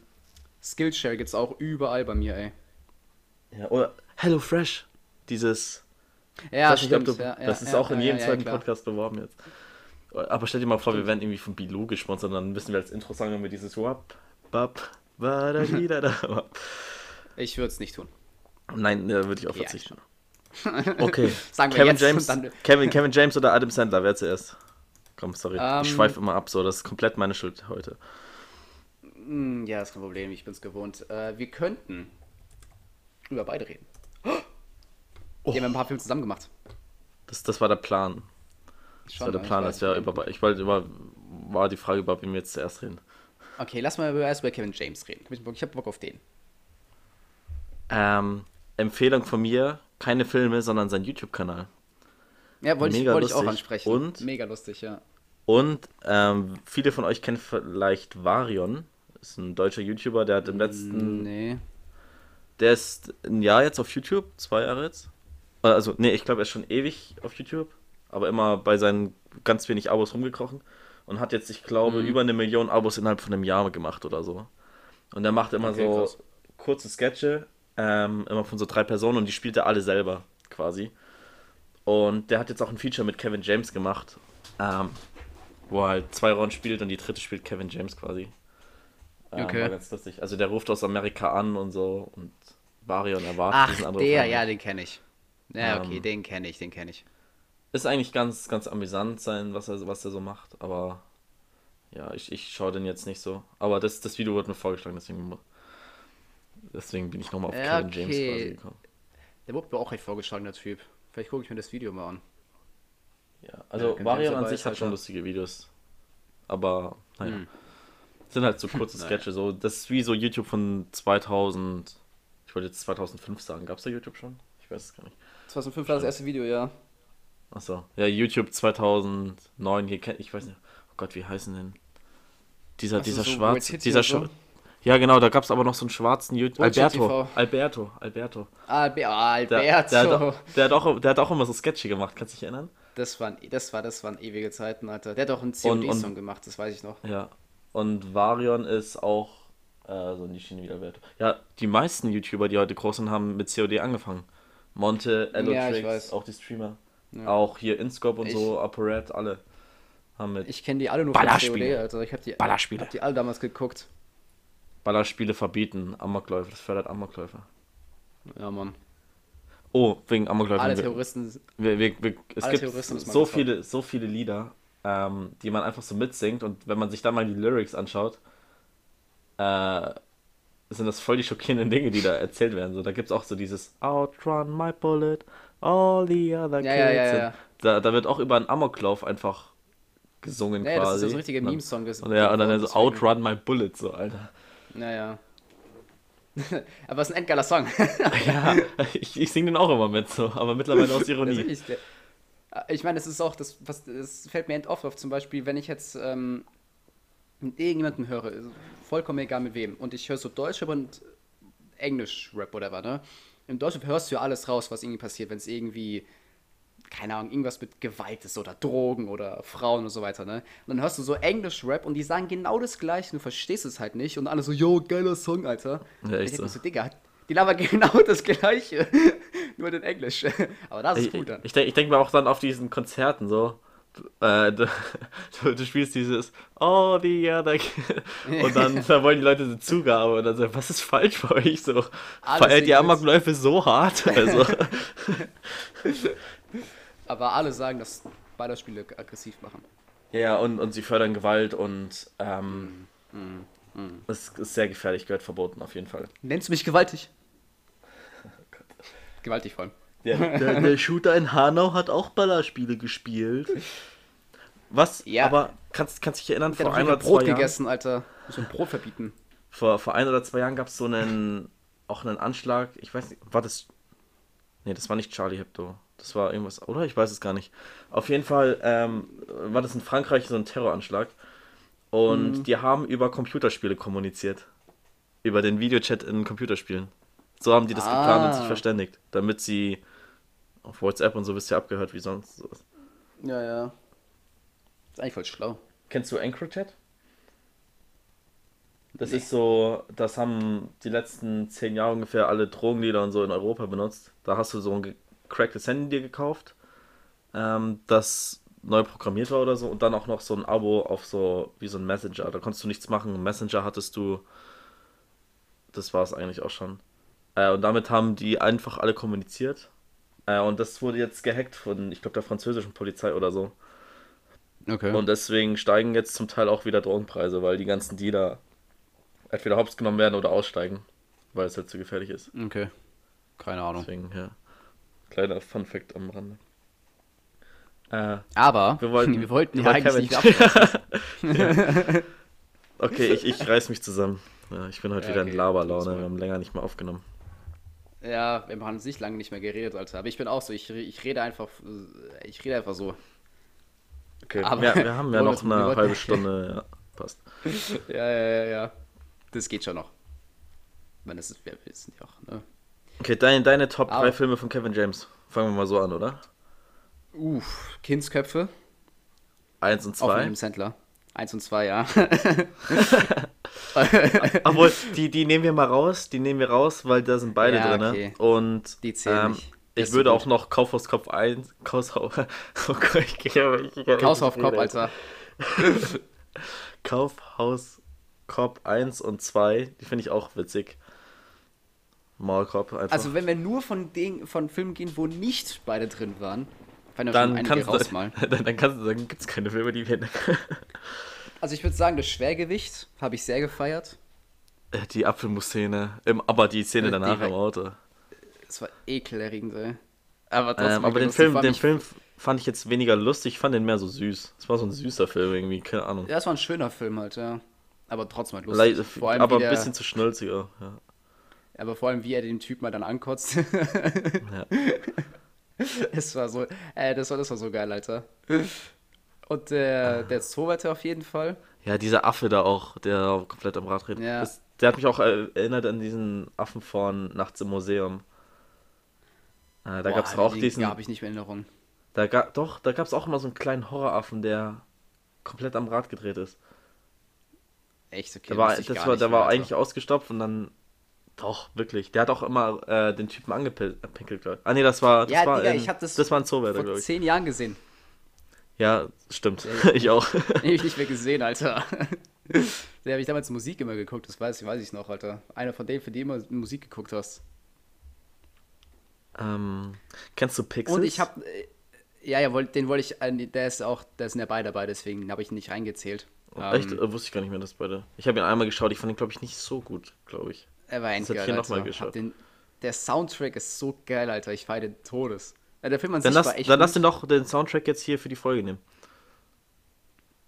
Skillshare gibt's auch überall bei mir, ey. ja, oder Hello Fresh. Dieses. Ja, weiß nicht, stimmt. du, ja, ja, das ist ja, auch in ja, jedem ja, zweiten. Podcast beworben jetzt. Aber stell dir mal vor, wir werden irgendwie von Bilou gesponsert, dann müssen wir als Intro sagen, wenn wir dieses Wap, Bap, <laughs> da. Ich würde es nicht tun. Nein, da würde ich auch Ja, verzichten. Okay. <laughs> Sagen wir Kevin jetzt James, dann- Kevin, Kevin James oder Adam Sandler, wer zuerst? Komm, sorry. Ähm, ich schweife immer ab, so, das ist komplett meine Schuld heute. Hm, Ja, ist kein Problem, ich bin's gewohnt. Äh, wir könnten über beide reden. Oh. Die haben ein paar Filme zusammen gemacht. Das, das war der Plan. Schon, war der Plan, okay. über, ich wollte immer, war die Frage über wen wir jetzt zuerst reden. Okay, lass mal über- erst über Kevin James reden. Ich hab Bock- auf den. Ähm, Empfehlung von mir, keine Filme, sondern sein YouTube-Kanal. Ja, wollte ich, Mega wollte ich auch ansprechen. Und? Mega lustig, ja. Und ähm, viele von euch kennen vielleicht Varion. Ist ein deutscher YouTuber, der hat im letzten Nee. Der ist ein Jahr jetzt auf YouTube, zwei Jahre jetzt. Äh, Also, nee, ich glaube, er ist schon ewig auf YouTube, aber immer bei seinen ganz wenig Abos rumgekrochen und hat jetzt, ich glaube, Mhm. über eine Million Abos innerhalb von einem Jahr gemacht oder so. Und er macht immer Okay, so krass. kurze Sketche, ähm, immer von so drei Personen und die spielt er alle selber quasi. Und der hat jetzt auch ein Feature mit Kevin James gemacht, ähm, wo er halt zwei Rollen spielt und die dritte spielt Kevin James quasi. Ähm, Okay. War ganz lustig. Also der ruft aus Amerika an und so und Varion erwartet Ach, diesen Anruf. der, an. ja, den kenne ich. Ja, okay, Ähm, den kenne ich, den kenne ich. Ist eigentlich ganz, ganz amüsant sein, was er, was er so macht, aber ja, ich, ich schaue den jetzt nicht so. Aber das, das Video wurde mir vorgeschlagen, deswegen, deswegen bin ich nochmal auf Ja, Kevin James quasi gekommen. Der wurde mir auch recht vorgeschlagen, der Typ. Vielleicht gucke ich mir das Video mal an. Ja, also James an sich hat halt schon lustige Videos. Aber, naja. Hm. Sind halt so kurze. <laughs> Sketche, so. Das ist wie so YouTube von 2000. Ich wollte jetzt 2005 sagen. Gab's da YouTube schon? Ich weiß es gar nicht. 2005 war das erste Video, ja. Achso. Ja, YouTube 2009. Hier kennt, ich weiß nicht. Oh Gott, wie heißen denn? Dieser, dieser so schwarze. Dieser so? Ja, genau, da gab's aber noch so einen schwarzen YouTube. Alberto. Alberto. Alberto. Albe ah, Der, Alberto. der, hat, auch- der, hat auch, der hat auch immer so Sketche gemacht, kannst du dich erinnern? das, waren, das, war, das waren ewige Zeiten, Alter. Der hat auch einen COD-Song gemacht, das weiß ich noch. Ja. Und Varion ist auch äh, so Schiene wie Alberto. Ja, die meisten YouTuber, die heute groß sind, haben mit COD angefangen. Monte, Ja, Elotrix, weiß. auch die Streamer. Ja. Auch hier InScope und Ich- so, ApoRed, alle haben mit Ich kenne die alle nur von. COD, Alter. Ich habe die, Ballerspiele. hab die alle damals geguckt. Ballerspiele verbieten, Amokläufer, das fördert Amokläufer. Ja, Mann. Oh, wegen Amokläufer. Alle Terroristen. Wir, wir, wir, es Alle gibt Terroristen so viele, so viele Lieder, ähm, die man einfach so mitsingt und wenn man sich dann mal die Lyrics anschaut, äh, sind das voll die schockierenden Dinge, die da erzählt werden. So, da gibt es auch so dieses Outrun my bullet, all the other Ja, ja, ja, kids. ja. Da, da wird auch über einen Amoklauf einfach gesungen Ja, das quasi. ist ein richtiger Und dann- Meme-Song. das- Und, ja, und dann so deswegen- Outrun my bullet, so, Alter. Naja. <laughs> Aber es ist ein endgeiler Song. <laughs> Ja, ich, ich singe den auch immer mit, so, aber mittlerweile aus Ironie. <laughs> Natürlich, der- Ich meine, es ist auch, das, was, das fällt mir end oft auf, zum Beispiel, wenn ich jetzt ähm, mit irgendjemanden höre, ist vollkommen egal mit wem, und ich höre so Deutsch und Englisch-Rap oder was, ne? Im Deutschen hörst du ja alles raus, was irgendwie passiert, wenn es irgendwie keine Ahnung, irgendwas mit Gewalt ist oder Drogen oder Frauen und so weiter, ne? Und dann hörst du so Englisch-Rap und die sagen genau das Gleiche, du verstehst es halt nicht und alle so, yo, geiler Song, Alter. Ja, echt denk so. so, Digga, die labern <laughs> genau das Gleiche, nur in Englisch. Aber das ist Ich, gut dann. ich, denk- ich denke mir auch dann auf diesen Konzerten so. Äh, <laughs> du, du, spielst dieses Oh, the other. <laughs> Und dann da wollen die Leute eine Zugabe und dann so, was ist falsch bei euch so? Alles Feiert die. Amokläufe so hart? <laughs> Also, Aber alle sagen, dass Ballerspiele aggressiv machen. ja, und, und sie fördern Gewalt und ähm, es ist sehr gefährlich, gehört verboten auf jeden Fall. Nennst du mich gewaltig? Gewaltig vor allem. Der, <laughs> der, der Shooter in Hanau hat auch Ballerspiele gespielt. Was? Ja. Aber kannst, kannst dich erinnern, Der vor ein oder Brot zwei Jahren? gegessen, Alter. Muss ein Brot verbieten. Vor, vor ein oder zwei Jahren gab es so einen, auch einen Anschlag, ich weiß nicht, war das, nee, das war nicht Charlie Hebdo, das war irgendwas, oder? Ich weiß es gar nicht. Auf jeden Fall ähm, war das in Frankreich so ein Terroranschlag und Mhm. die haben über Computerspiele kommuniziert. Über den Videochat in Computerspielen. So haben die das geplant und sich Ah. verständigt, damit sie auf WhatsApp und so bist du ja abgehört wie sonst. sowas. Ja, ja. Ist eigentlich voll schlau. Kennst du EncroChat? Das ist so, das haben die letzten zehn Jahre ungefähr alle Drogendealer und so in Europa benutzt. Da hast du so ein gecracktes Handy dir gekauft, ähm, das neu programmiert war oder so und dann auch noch so ein Abo auf so, wie so ein Messenger. Da konntest du nichts machen. Messenger hattest du, das war es eigentlich auch schon. Äh, und damit haben die einfach alle kommuniziert. Äh, und das wurde jetzt gehackt von, ich glaube, der französischen Polizei oder so. Okay. Und deswegen steigen jetzt zum Teil auch wieder Drogenpreise, weil die ganzen Dealer entweder hops genommen werden oder aussteigen, weil es halt zu gefährlich ist. okay. Keine Ahnung. Deswegen, ja. Kleiner Fun Fact am Rande. Äh, Aber Wir wollten- <laughs> wir wollten ja eigentlich Kevin- nicht ab. <laughs> okay, ich, ich reiß mich zusammen. Ja, ich bin heute Ja, wieder okay. in Laberlaune. Wir haben länger nicht mehr aufgenommen. Ja, wir haben sich lange nicht mehr geredet, Alter. Aber ich bin auch so, ich, ich rede einfach, ich rede einfach so. Okay, Aber- wir, wir haben ja <laughs> noch eine wollten- halbe <laughs> Stunde. Ja, passt. Ja, ja, ja, ja. Das geht schon noch. Ich meine, das ist, wir wissen ja auch, ne? Okay, deine, deine Top Aber- 3 Filme von Kevin James. Fangen wir mal so an, oder? Uff, Kindsköpfe. Eins und Auch zwei. dem Sandler. Eins und zwei, ja. <laughs> Obwohl, die, die nehmen wir mal raus, die nehmen wir raus, weil da sind beide Ja, drin. okay. Und Die zählen ähm, nicht. Ich so würde auch noch Kaufhaus Kopf 1, Kaufhaus, <laughs> oh Gott, ich gehe ich- Kopf, Alter. <laughs> Kaufhaus Kopf 1 und 2, die finde ich auch witzig. Maulkorb einfach. Also wenn wir nur von den von Filmen gehen, wo nicht beide drin waren, fallen dann kannst du, <laughs> dann, dann kannst du sagen, gibt es keine Filme, die wir <laughs> Also ich würde sagen, das Schwergewicht habe ich sehr gefeiert. Äh, Die Apfelmus-Szene, aber die Szene Äh, danach im Auto. Es war ekelerregend, ey. Aber trotzdem Ähm, aber den Film, den ich- Film fand ich jetzt weniger lustig, ich fand den mehr so süß. Es war so ein süßer Film irgendwie, keine Ahnung. Ja, es war ein schöner Film halt, ja. Aber trotzdem halt lustig. Leid, vor allem aber ein bisschen zu schnulziger. Ja. Aber vor allem, wie er den Typ mal dann ankotzt. <laughs> Ja. <laughs> Es war so, äh, das war, das war so geil, Alter. Und der, der Zoowärter auf jeden Fall. ja, dieser Affe da auch, der komplett am Rad redet. Ja. Das, der hat mich auch äh, erinnert an diesen Affen von Nachts im Museum. Äh, da gab es auch den diesen. habe ich nicht mehr in Erinnerung. Da ga, doch, da gab es auch immer so einen kleinen Horroraffen, der komplett am Rad gedreht ist. Echt, okay. Der war, das war, der war eigentlich ausgestopft und dann. Doch, wirklich. Der hat auch immer äh, den Typen angepinkelt, glaube ich. Ah, nee, das war. Das Ja, war Digga, in, ich hab das Das war ein Zoowärter, vor ich. zehn Jahren gesehen. Ja, stimmt. <laughs> ich auch. <laughs> Den hab ich nicht mehr gesehen, Alter. <laughs> Den habe ich damals Musik immer geguckt, das weiß, weiß ich noch, Alter. Einer von denen, für die immer Musik geguckt hast. ähm, kennst du Pixels? Und ich habe, ja, ja, wollt- den wollte ich, äh, der ist auch, da sind ja beide dabei, deswegen habe ich ihn nicht reingezählt. Echt? Ähm, Äh, wusste ich gar nicht mehr, dass beide. Ich habe ihn einmal geschaut, ich fand ihn, glaube ich, nicht so gut, glaube ich. Er war das ich hier noch Alter. Hab Den, der Soundtrack ist so geil, Alter. Ich feiere den Todes. Ja, der Film an Dann sich lass, war echt dann lass den doch den Soundtrack jetzt hier für die Folge nehmen.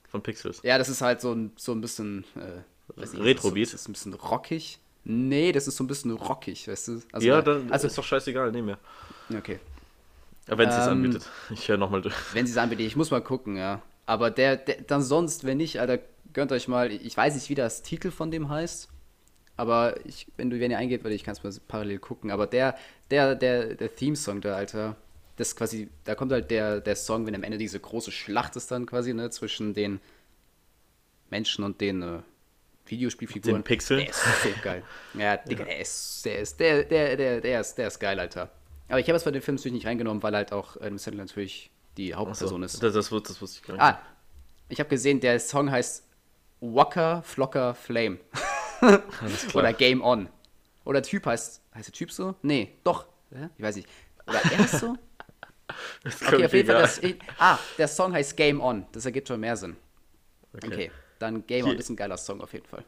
Von Pixels. Ja, das ist halt so ein, so ein bisschen, äh, Retro-Beat? Das ist, so, das ist ein bisschen rockig. Nee, das ist so ein bisschen rockig, weißt du? Also, ja, weil- dann also, ist doch scheißegal, nehmen wir. okay. Wenn es es Ähm, anbietet. Ich höre nochmal durch. Wenn sie es anbietet, ich muss mal gucken, ja. Aber der, der, dann sonst, wenn nicht, Alter, gönnt euch mal, ich weiß nicht, wie das Titel von dem heißt, aber ich, wenn du, wenn ihr eingeht, weil ich kann es mal parallel gucken, aber der, der, der, der Theme-Song da, Alter, das quasi, da kommt halt der, der Song, wenn am Ende diese große Schlacht ist dann quasi, ne, zwischen den Menschen und den äh, Videospielfiguren. Den Pixeln. Der ist so geil. <laughs> Ja, Digga, der ist, der ist, der, der, der, der ist, der ist geil, Alter. Aber ich habe es bei den Film natürlich nicht reingenommen, weil halt auch Adam Sandler natürlich die Hauptperson ist. Das, das, das wusste ich gar nicht. Ah, ich habe gesehen, der Song heißt Walker Flocker Flame. <laughs> Oder Game On. Oder der Typ heißt, heißt der Typ so? Nee, doch. Ich weiß nicht. Oder er <laughs> ist so? Das Okay, auf jeden Fall. Das, ah, der Song heißt Game On. Das ergibt schon mehr Sinn. Okay, dann Game On Hier- ist ein geiler Song auf jeden Fall.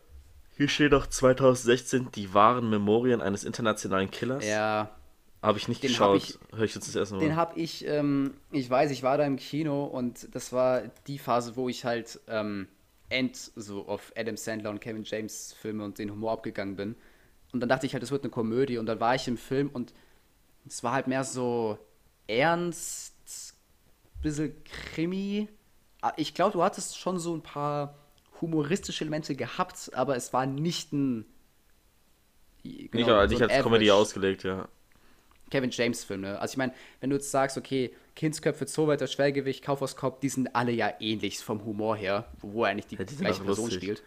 Hier steht noch 2016 die wahren Memorien eines internationalen Killers. Ja, Habe ich nicht Den geschaut. ich- Hör ich jetzt das erste Mal. den habe ich, ähm, ich weiß, ich war da im Kino und das war die Phase, wo ich halt ähm, end so auf Adam Sandler und Kevin James Filme und den Humor abgegangen bin. Und dann dachte ich halt, es wird eine Komödie und dann war ich im Film und es war halt mehr so ernst, bisschen Krimi. Ah, Ich glaube, du hattest schon so ein paar humoristische Elemente gehabt, aber es war nicht ein nicht, genau, nicht so ein als Comedy Average. ausgelegt, ja. Kevin James Film, ne? Also ich meine, wenn du jetzt sagst, okay, Kindsköpfe, Zollweiter, Schwergewicht, Kaufhauskopf, die sind alle ja ähnlich vom Humor her, wo er eigentlich die, Ja, die gleiche Person spielt.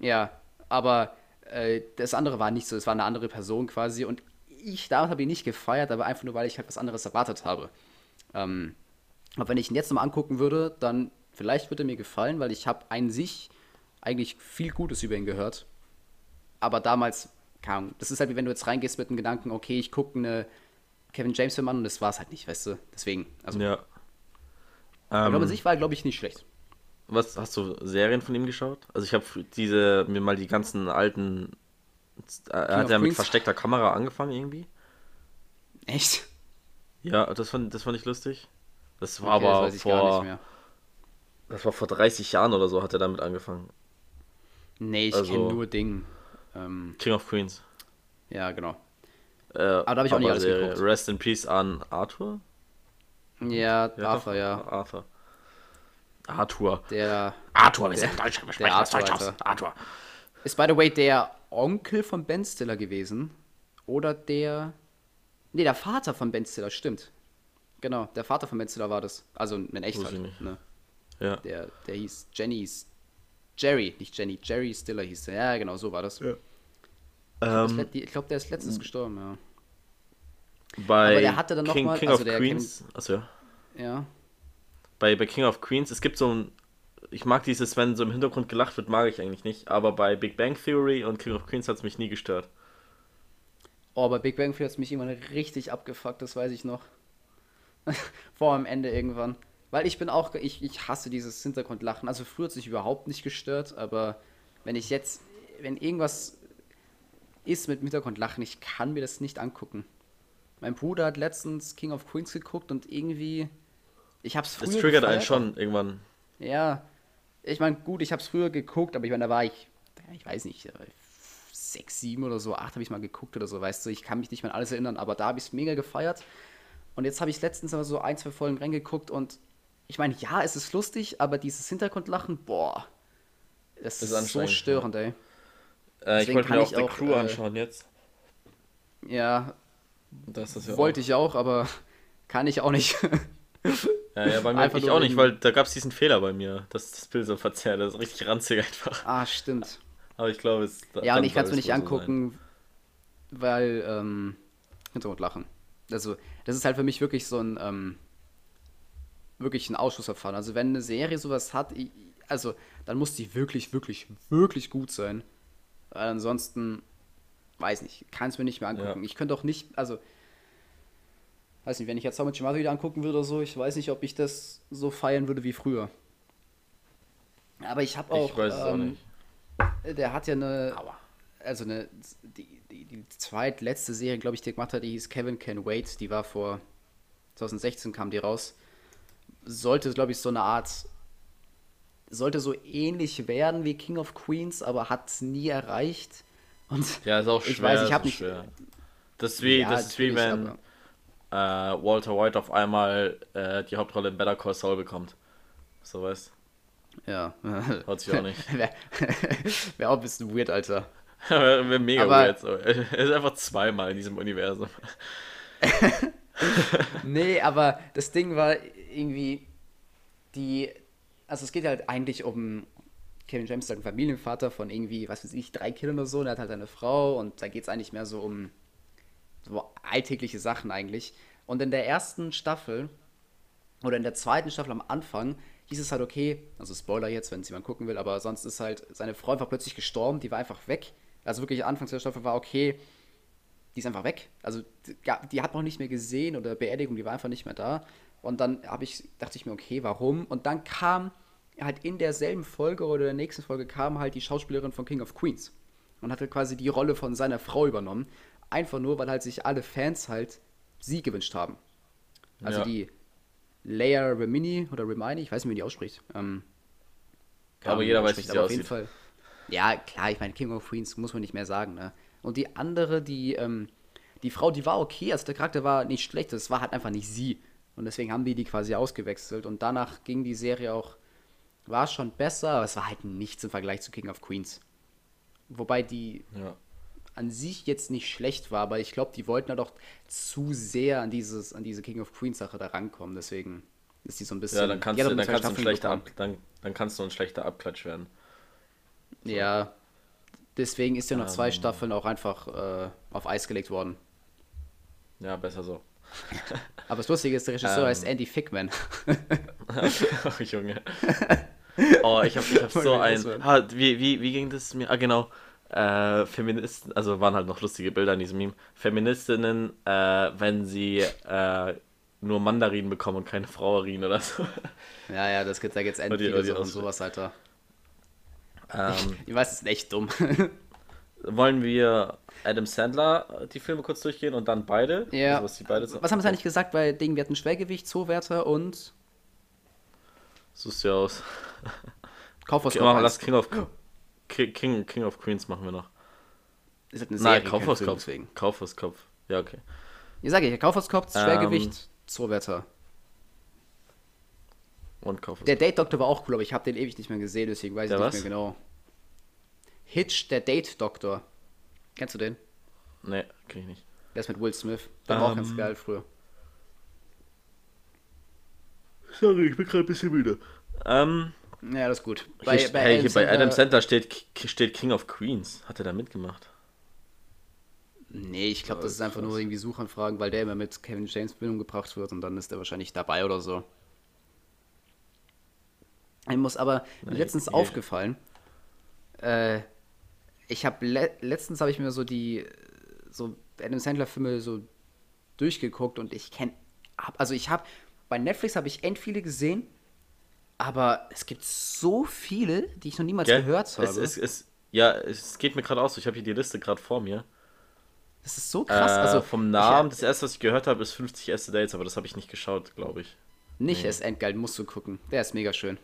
Ja, aber äh, das andere war nicht so, es war eine andere Person quasi und ich damals habe ihn nicht gefeiert, aber einfach nur, weil ich halt was anderes erwartet habe. Ähm, aber wenn ich ihn jetzt nochmal angucken würde, dann vielleicht würde er mir gefallen, weil ich habe an sich eigentlich viel Gutes über ihn gehört. Aber damals, Ahnung, das ist halt wie wenn du jetzt reingehst mit dem Gedanken, okay, ich gucke eine Kevin James Film an und das war es halt nicht, weißt du? Deswegen, also, Ja. ich glaube, Ähm, an sich war, glaube ich, nicht schlecht. was hast du Serien von ihm geschaut? Also ich habe diese mir mal die ganzen alten äh, er hat ja mit versteckter Kamera angefangen irgendwie. Echt? Ja, das fand das fand ich lustig. Das war Okay, das aber weiß ich gar vor nicht mehr. das war vor 30 Jahren oder so hat er damit angefangen. Nee, ich also- kenne nur Ding. Ähm, King of Queens. ja, genau. Äh, da hab ich auch nicht alles Serie. geguckt. Rest in Peace an Arthur? Ja, Ja, Arthur, ja. Arthur. Arthur. Der Arthur, wir Der- sind Deutsche, wir sprechen Arthur, Deutsch aus. Arthur. ist, by the way, der Onkel von Ben Stiller gewesen. Oder der. Nee, der Vater von Ben Stiller, stimmt. Genau, der Vater von Ben Stiller war das. Also in echt halt. Ne? Ja. Der, der hieß Jenny's. Jerry, nicht Jenny, Jerry Stiller hieß der. Ja, genau, so war das. Ähm, die- ich glaube, der ist letztens gestorben, ja. Bei Aber der hatte dann King, mal- King also of Queens. Achso, ja. Ja. Bei, bei King of Queens, es gibt so ein. Ich mag dieses, wenn so im Hintergrund gelacht wird, mag ich eigentlich nicht. Aber bei Big Bang Theory und King of Queens hat es mich nie gestört. Oh, bei Big Bang Theory hat es mich irgendwann richtig abgefuckt, das weiß ich noch. <laughs> Vor am Ende irgendwann. Weil ich bin auch, ich, ich hasse dieses Hintergrundlachen. Also früher hat es mich überhaupt nicht gestört, aber wenn ich jetzt, wenn irgendwas ist mit Hintergrundlachen, ich kann mir das nicht angucken. Mein Bruder hat letztens King of Queens geguckt und irgendwie, ich hab's früher Das triggert einen schon irgendwann. Ja, ich meine, gut, ich habe es früher geguckt, aber ich meine, da war ich, ich weiß nicht, äh, sechs, sieben oder so, acht habe ich mal geguckt oder so, weißt du, ich kann mich nicht mehr an alles erinnern, aber da habe ich es mega gefeiert. Und jetzt habe ich letztens aber so ein, zwei Folgen reingeguckt und ich meine, ja, es ist lustig, aber dieses Hintergrundlachen, boah, das Ist ist, so störend, ey. Äh, ich wollte mir auch auch, Crew äh, anschauen jetzt. Ja, Das ja wollte ich auch, aber <laughs> kann ich auch nicht. Ja, ja, bei mir Einfach ich auch nicht, weil da gab es diesen Fehler bei mir, dass das Bild so verzerrt ist. Richtig ranzig einfach. ah, stimmt. Aber ich glaube, es. Ja, und ich kann es mir nicht wohl so angucken, weil ähm, Hintergrundlachen. Also, das ist halt für mich wirklich so ein ähm, wirklich ein Ausschussverfahren. Also, wenn eine Serie sowas hat, also, dann muss die wirklich, wirklich, wirklich gut sein. Weil ansonsten, weiß nicht, kann es mir nicht mehr angucken. Ja. Ich könnte auch nicht, also, weiß nicht, wenn ich jetzt Much Mother wieder angucken würde oder so, ich weiß nicht, ob ich das so feiern würde wie früher. Aber ich habe auch. Ich weiß es auch ähm, nicht. der hat ja eine, also eine, die, die, die zweitletzte Serie, glaube ich, die er gemacht hat, die hieß Kevin Can Wait, die war vor 2016 kam die raus. Sollte, glaube ich, so eine Art, sollte so ähnlich werden wie King of Queens, aber hat es nie erreicht. Und Ja, ist auch schwer. <laughs> ich weiß, ich habe nicht. Schwer. Das ist wie, Ja, das ist wie wenn äh, Walter White auf einmal äh, die Hauptrolle in Better Call Saul bekommt. So weißt Ja. <laughs> Hört sich auch nicht. Wäre <laughs> wär auch ein bisschen weird, Alter. Wäre mega Aber- weird so. Er ist einfach zweimal in diesem Universum. nee, aber das Ding war irgendwie die. Also es geht halt eigentlich um. Kevin James ist halt ein Familienvater von irgendwie, was weiß ich, drei Kindern oder so. Und er hat halt eine Frau und da geht es eigentlich mehr so um so alltägliche Sachen eigentlich. Und in der ersten Staffel oder in der zweiten Staffel am Anfang hieß es halt, okay, also Spoiler jetzt, wenn es jemand gucken will, aber sonst ist halt seine Frau einfach plötzlich gestorben, die war einfach weg. Also wirklich Anfangs der Staffel war, okay, die ist einfach weg. Also die, die hat man nicht mehr gesehen oder Beerdigung, die war einfach nicht mehr da. Und dann ich, dachte ich mir, okay, warum? Und dann kam halt in derselben Folge oder der nächsten Folge kam halt die Schauspielerin von King of Queens und hatte quasi die Rolle von seiner Frau übernommen. Einfach nur, weil halt sich alle Fans halt sie gewünscht haben. Also Ja. die Leia Remini oder Remini, ich weiß nicht, wie die ausspricht. Ähm, Aber jeder weiß, wie sie aber auf jeden aussieht. Fall. Ja, klar, ich meine, King of Queens muss man nicht mehr sagen, ne? Und die andere, die, ähm, die Frau, die war okay, also der Charakter war nicht schlecht, es war halt einfach nicht sie. Und deswegen haben die die quasi ausgewechselt. Und danach ging die Serie auch, war schon besser, aber es war halt nichts im Vergleich zu King of Queens. Wobei die Ja. an sich jetzt nicht schlecht war, aber ich glaube, die wollten halt auch zu sehr an dieses, an diese King of Queens Sache da rankommen. Deswegen ist die so ein bisschen. Ja, dann kannst du, dann kannst du ein schlechter. Ab, dann, dann kannst du ein schlechter Abklatsch werden. Ja. Deswegen ist ja noch zwei Ähm. Staffeln auch einfach äh, auf Eis gelegt worden. Ja, besser so. <laughs> Aber das Lustige ist, der Regisseur Ähm. heißt Andy Fickman. <laughs> Ach, Junge. <laughs> Oh, ich hab, ich hab <laughs> so ein. Ha, wie, wie, wie ging das mir? Ah, genau. Äh, Feministen, also waren halt noch lustige Bilder in diesem Meme. Feministinnen, äh, wenn sie äh, nur Mandarinen bekommen und keine Frauerinen oder so. ja, ja, das gibt da jetzt endlich die Sachen, Aus- sowas, Alter. ähm, <laughs> Ich weiß, das ist echt dumm. <laughs> wollen wir Adam Sandler äh, die Filme kurz durchgehen und dann beide? ja. Also, was beide? Was haben sie eigentlich gesagt bei Dingen? Wir hatten Schwergewicht, Zoowärter und Suchst du aus. Kaufhaus Okay, wir das King of Ki- King, King of Queens machen wir noch. Ist halt eine Nein, Serie, kein Kaufhauskopf. Deswegen. Kaufhauskopf. Ja, okay. Ich sage ja, Kaufhauskopf, Ähm, Schwergewicht, Zoowärter. Und Kaufhauskopf. Der Date Doktor war auch cool, aber ich habe den ewig nicht mehr gesehen, deswegen weiß Der ich nicht was? mehr genau. Hitch, der Date Doktor. Kennst du den? Nee, kenn ich nicht. Der ist mit Will Smith. Der war auch ganz Ähm, geil früher. Sorry, ich bin gerade ein bisschen müde. Ähm, Ja, das ist gut. hier, hey, hier bei Adam Sandler steht, steht King of Queens. Hat er da mitgemacht? Nee, ich glaube, das ist einfach nur irgendwie Suchanfragen, weil der immer mit Kevin James in gebracht wird und dann ist er wahrscheinlich dabei oder so. Ich muss aber mir Nee, letztens nee. aufgefallen, äh, ich habe le letztens habe ich mir so die so Adam Sandler Filme so durchgeguckt und ich kenne also ich habe bei Netflix habe ich end viele gesehen, aber es gibt so viele, die ich noch niemals Gell? gehört habe. Es, es, ja, es geht mir gerade aus. Ich habe hier die Liste gerade vor mir. das ist so krass, äh, also vom Namen, das erste, was ich gehört habe, ist 50 erste Dates, aber das habe ich nicht geschaut, glaube ich. nicht nee. ist endgeil, musst du gucken. Der ist mega schön.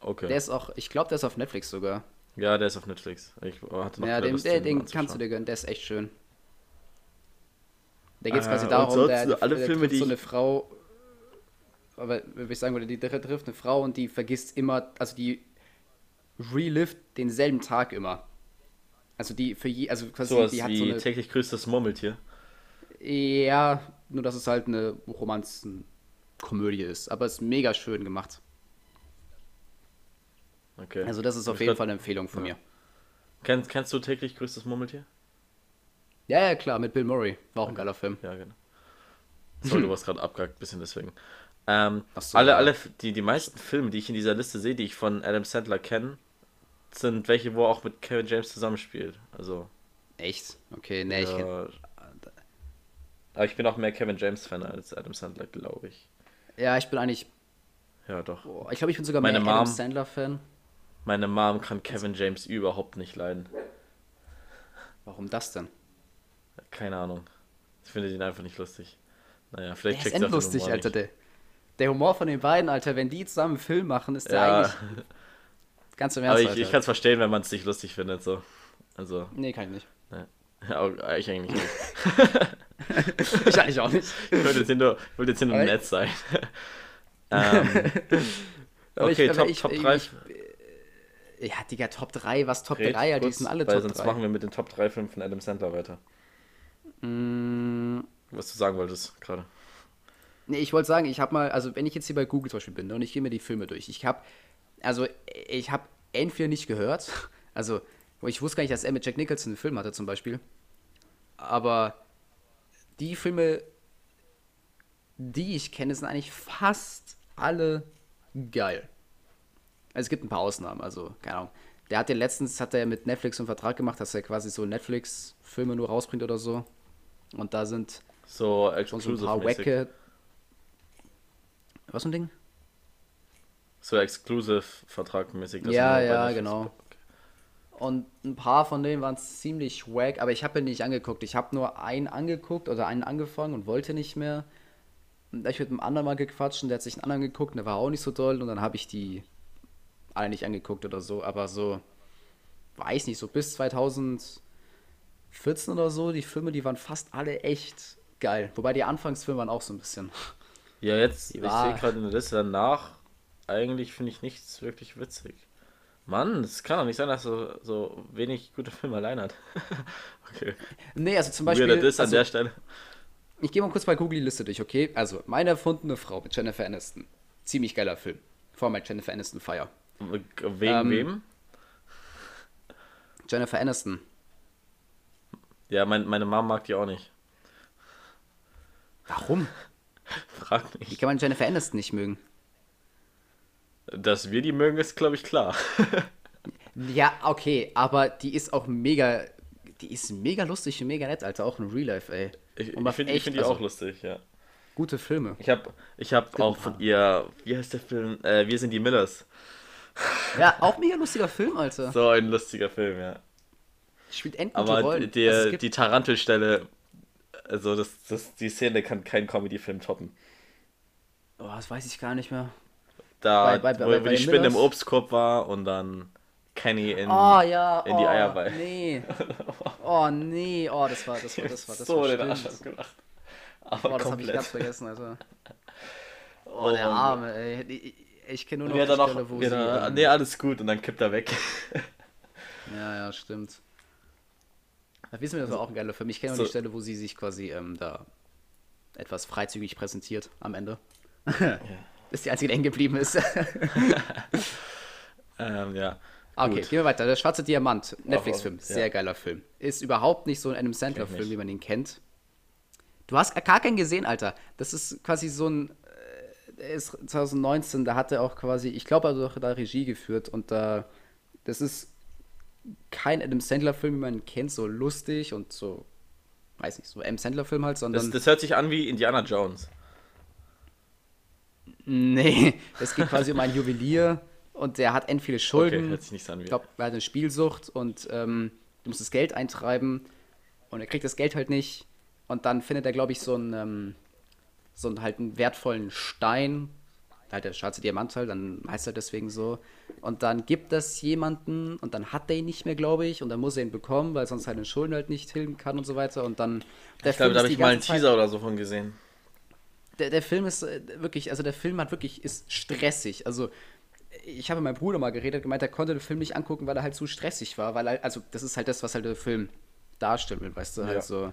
Okay. Der ist auch, ich glaube, der ist auf Netflix sogar. ja, der ist auf Netflix. Ich hatte noch Ja, den, den den kannst du dir gönnen, der ist echt schön. Da geht es quasi Äh, darum, und der, sonst alle der Filme, die so eine Frau, aber wie ich sagen würde, die trifft eine Frau und die vergisst immer, also die relift denselben Tag immer. Also die für je, also quasi Sowas die hat so eine, täglich grüßtes Murmeltier. ja, nur dass es halt eine Romanzenkomödie ist, aber es ist mega schön gemacht. Okay. Also das ist auf Ich jeden glaub- Fall eine Empfehlung von ja. mir. Kennst, kennst du täglich grüßtes Murmeltier? Ja, ja, klar, mit Bill Murray. War auch ein geiler Film. Ja, genau. Sorry, <laughs> du warst gerade abgehakt, bisschen deswegen. Ähm, so, alle, ja. alle, die, die meisten Filme, die ich in dieser Liste sehe, die ich von Adam Sandler kenne, sind welche, wo er auch mit Kevin James zusammenspielt. Also, Echt? Okay, nee, ich kenn, aber ich bin auch mehr Kevin James Fan als Adam Sandler, glaube ich. Ja, ich bin eigentlich. Ja, doch. Boah, ich glaube, ich bin sogar Meine mehr Adam Mom- Sandler-Fan. Meine Mom kann Kevin James überhaupt nicht leiden. Warum das denn? Keine Ahnung. Ich finde ihn einfach nicht lustig. Naja, vielleicht Der ist checkt den endlustig, Humor Alter. nicht. Der, der Humor von den beiden, Alter, wenn die zusammen einen Film machen, ist der Ja, eigentlich ganz im aber Ernst, ich, Alter. ich kann es verstehen, wenn man es nicht lustig findet. So. Also, nee, kann ich nicht. ja, aber ich eigentlich nicht. <laughs> Ich eigentlich auch nicht. Ich wollte jetzt hier nur, ich wollte jetzt hier nur Aber- nett sein. <laughs> ähm, Aber ich- okay, aber Top, ich- Top ich- 3. ich- Ja, Digga, Top 3, was Top Red 3, Alter, die sind alle Top sonst 3. machen wir mit den Top 3 Filmen von Adam Sandler weiter. Mm, Was du sagen wolltest gerade. Nee, ich wollte sagen, ich habe mal, also wenn ich jetzt hier bei Google zum Beispiel bin ne, und ich gehe mir die Filme durch, ich habe, also ich habe entweder nicht gehört, <laughs> also ich wusste gar nicht, dass er mit Jack Nicholson einen Film hatte zum Beispiel, aber die Filme, die ich kenne, sind eigentlich fast alle geil. Also es gibt ein paar Ausnahmen, also keine Ahnung. Der hat ja letztens, hat er mit Netflix einen Vertrag gemacht, dass er quasi so Netflix-Filme nur rausbringt oder so. Und da sind So schon so ein paar wacke. Was für ein Ding? So exclusive-Vertrag mäßig. dass Ja, ja, genau. Und ein paar von denen waren ziemlich wack, aber ich habe ihn nicht angeguckt. Ich habe nur einen angeguckt oder einen angefangen und wollte nicht mehr. Und ich mit einem anderen mal gequatscht und der hat sich einen anderen geguckt und der war auch nicht so doll und dann habe ich die alle nicht angeguckt oder so, aber so, weiß nicht, so bis 2014 oder so, die Filme, die waren fast alle echt geil. Wobei die Anfangsfilme waren auch so ein bisschen. Ja, jetzt, ich sehe gerade in der Liste danach, eigentlich finde ich nichts wirklich witzig. Mann, es kann doch nicht sein, dass er so wenig gute Filme allein hat. <laughs> okay. Nee, also zum Beispiel. Weirder Diss an also, der Stelle. Ich gehe mal kurz bei Google die Liste durch, okay? Also, meine erfundene Frau mit Jennifer Aniston. Ziemlich geiler Film. Vor allem mit Jennifer Aniston Fire. Wegen Ähm, wem? Jennifer Aniston. Ja, mein, meine Mom mag die auch nicht. Warum? <laughs> Frag Wie mich. kann man Jennifer Aniston nicht mögen? Dass wir die mögen, ist, glaube ich, klar. <laughs> Ja, okay, aber die ist auch mega. Die ist mega lustig und mega nett, Alter. Auch in Real Life, ey. Ich, ich finde find die also, auch lustig, ja. Gute Filme. Ich habe ich hab auch von ihr, wie heißt der Film? Äh, wir sind die Millers. Ja, <laughs> auch mega lustiger Film, Alter. So ein lustiger Film, ja. Spielt endgute Aber Rollen. der, Also die Tarantelstelle, also das, das, die Szene kann kein Comedy-Film toppen. oh, das weiß ich gar nicht mehr. Da, Bei- bei- wo, bei- wo die Spinne im? Obstkorb war und dann Kenny in. Oh ja, in die oh, Eier bei. Nee. <laughs> Oh nee, oh, das war, das war, das war, das so war den. Arsch abgemacht. Aber Boah, das habe ich ganz vergessen, Alter. Oh, <laughs> Oh, der Arme, ey. Ich, ich kenne nur noch die Stelle, noch, wo sie... ähm, nee, alles gut und dann kippt er weg. Ja, ja, stimmt. Da wissen wir, das war auch ein geiler Film. Ich kenne nur So. die Stelle, wo sie sich quasi ähm, da etwas freizügig präsentiert am Ende. <laughs> Ist die einzige, die hängen geblieben ist. <laughs> ähm, ja. okay, Gut. gehen wir weiter. Der Schwarze Diamant, Netflix-Film. ja. Sehr geiler Film. Ist überhaupt nicht so ein Adam Sandler-Film, wie man ihn kennt. Du hast gar keinen gesehen, Alter. Das ist quasi so ein. äh, Der ist 2019, da hat er auch quasi, ich glaube, er hat auch da Regie geführt und da. Das ist kein Adam Sandler-Film, wie man ihn kennt, so lustig und so. Weiß nicht, so Adam Sandler-Film halt, sondern. Das, das hört sich an wie Indiana Jones. nee, es geht quasi um einen Juwelier und der hat end viele Okay, Schulden. hört sich nicht so an wie. Ich glaube, er hat eine Spielsucht und ähm, du musst das Geld eintreiben und er kriegt das Geld halt nicht. Und dann findet er, glaube ich, so einen, ähm, so einen halt einen wertvollen Stein, halt der schwarze Diamant halt, dann heißt er deswegen so. Und dann gibt das jemanden und dann hat er ihn nicht mehr, glaube ich, und dann muss er ihn bekommen, weil sonst halt den Schulden halt nicht tilgen kann und so weiter. Und dann. Der ich glaube, da habe ich mal einen ganze Zeit- Teaser oder so von gesehen. der, der Film ist äh, wirklich, also der Film hat wirklich, ist stressig. Also ich habe mit meinem Bruder mal geredet, gemeint, er konnte den Film nicht angucken, weil er halt zu stressig war, weil er, also das ist halt das, was halt der Film darstellen will, weißt du, halt Ja. so,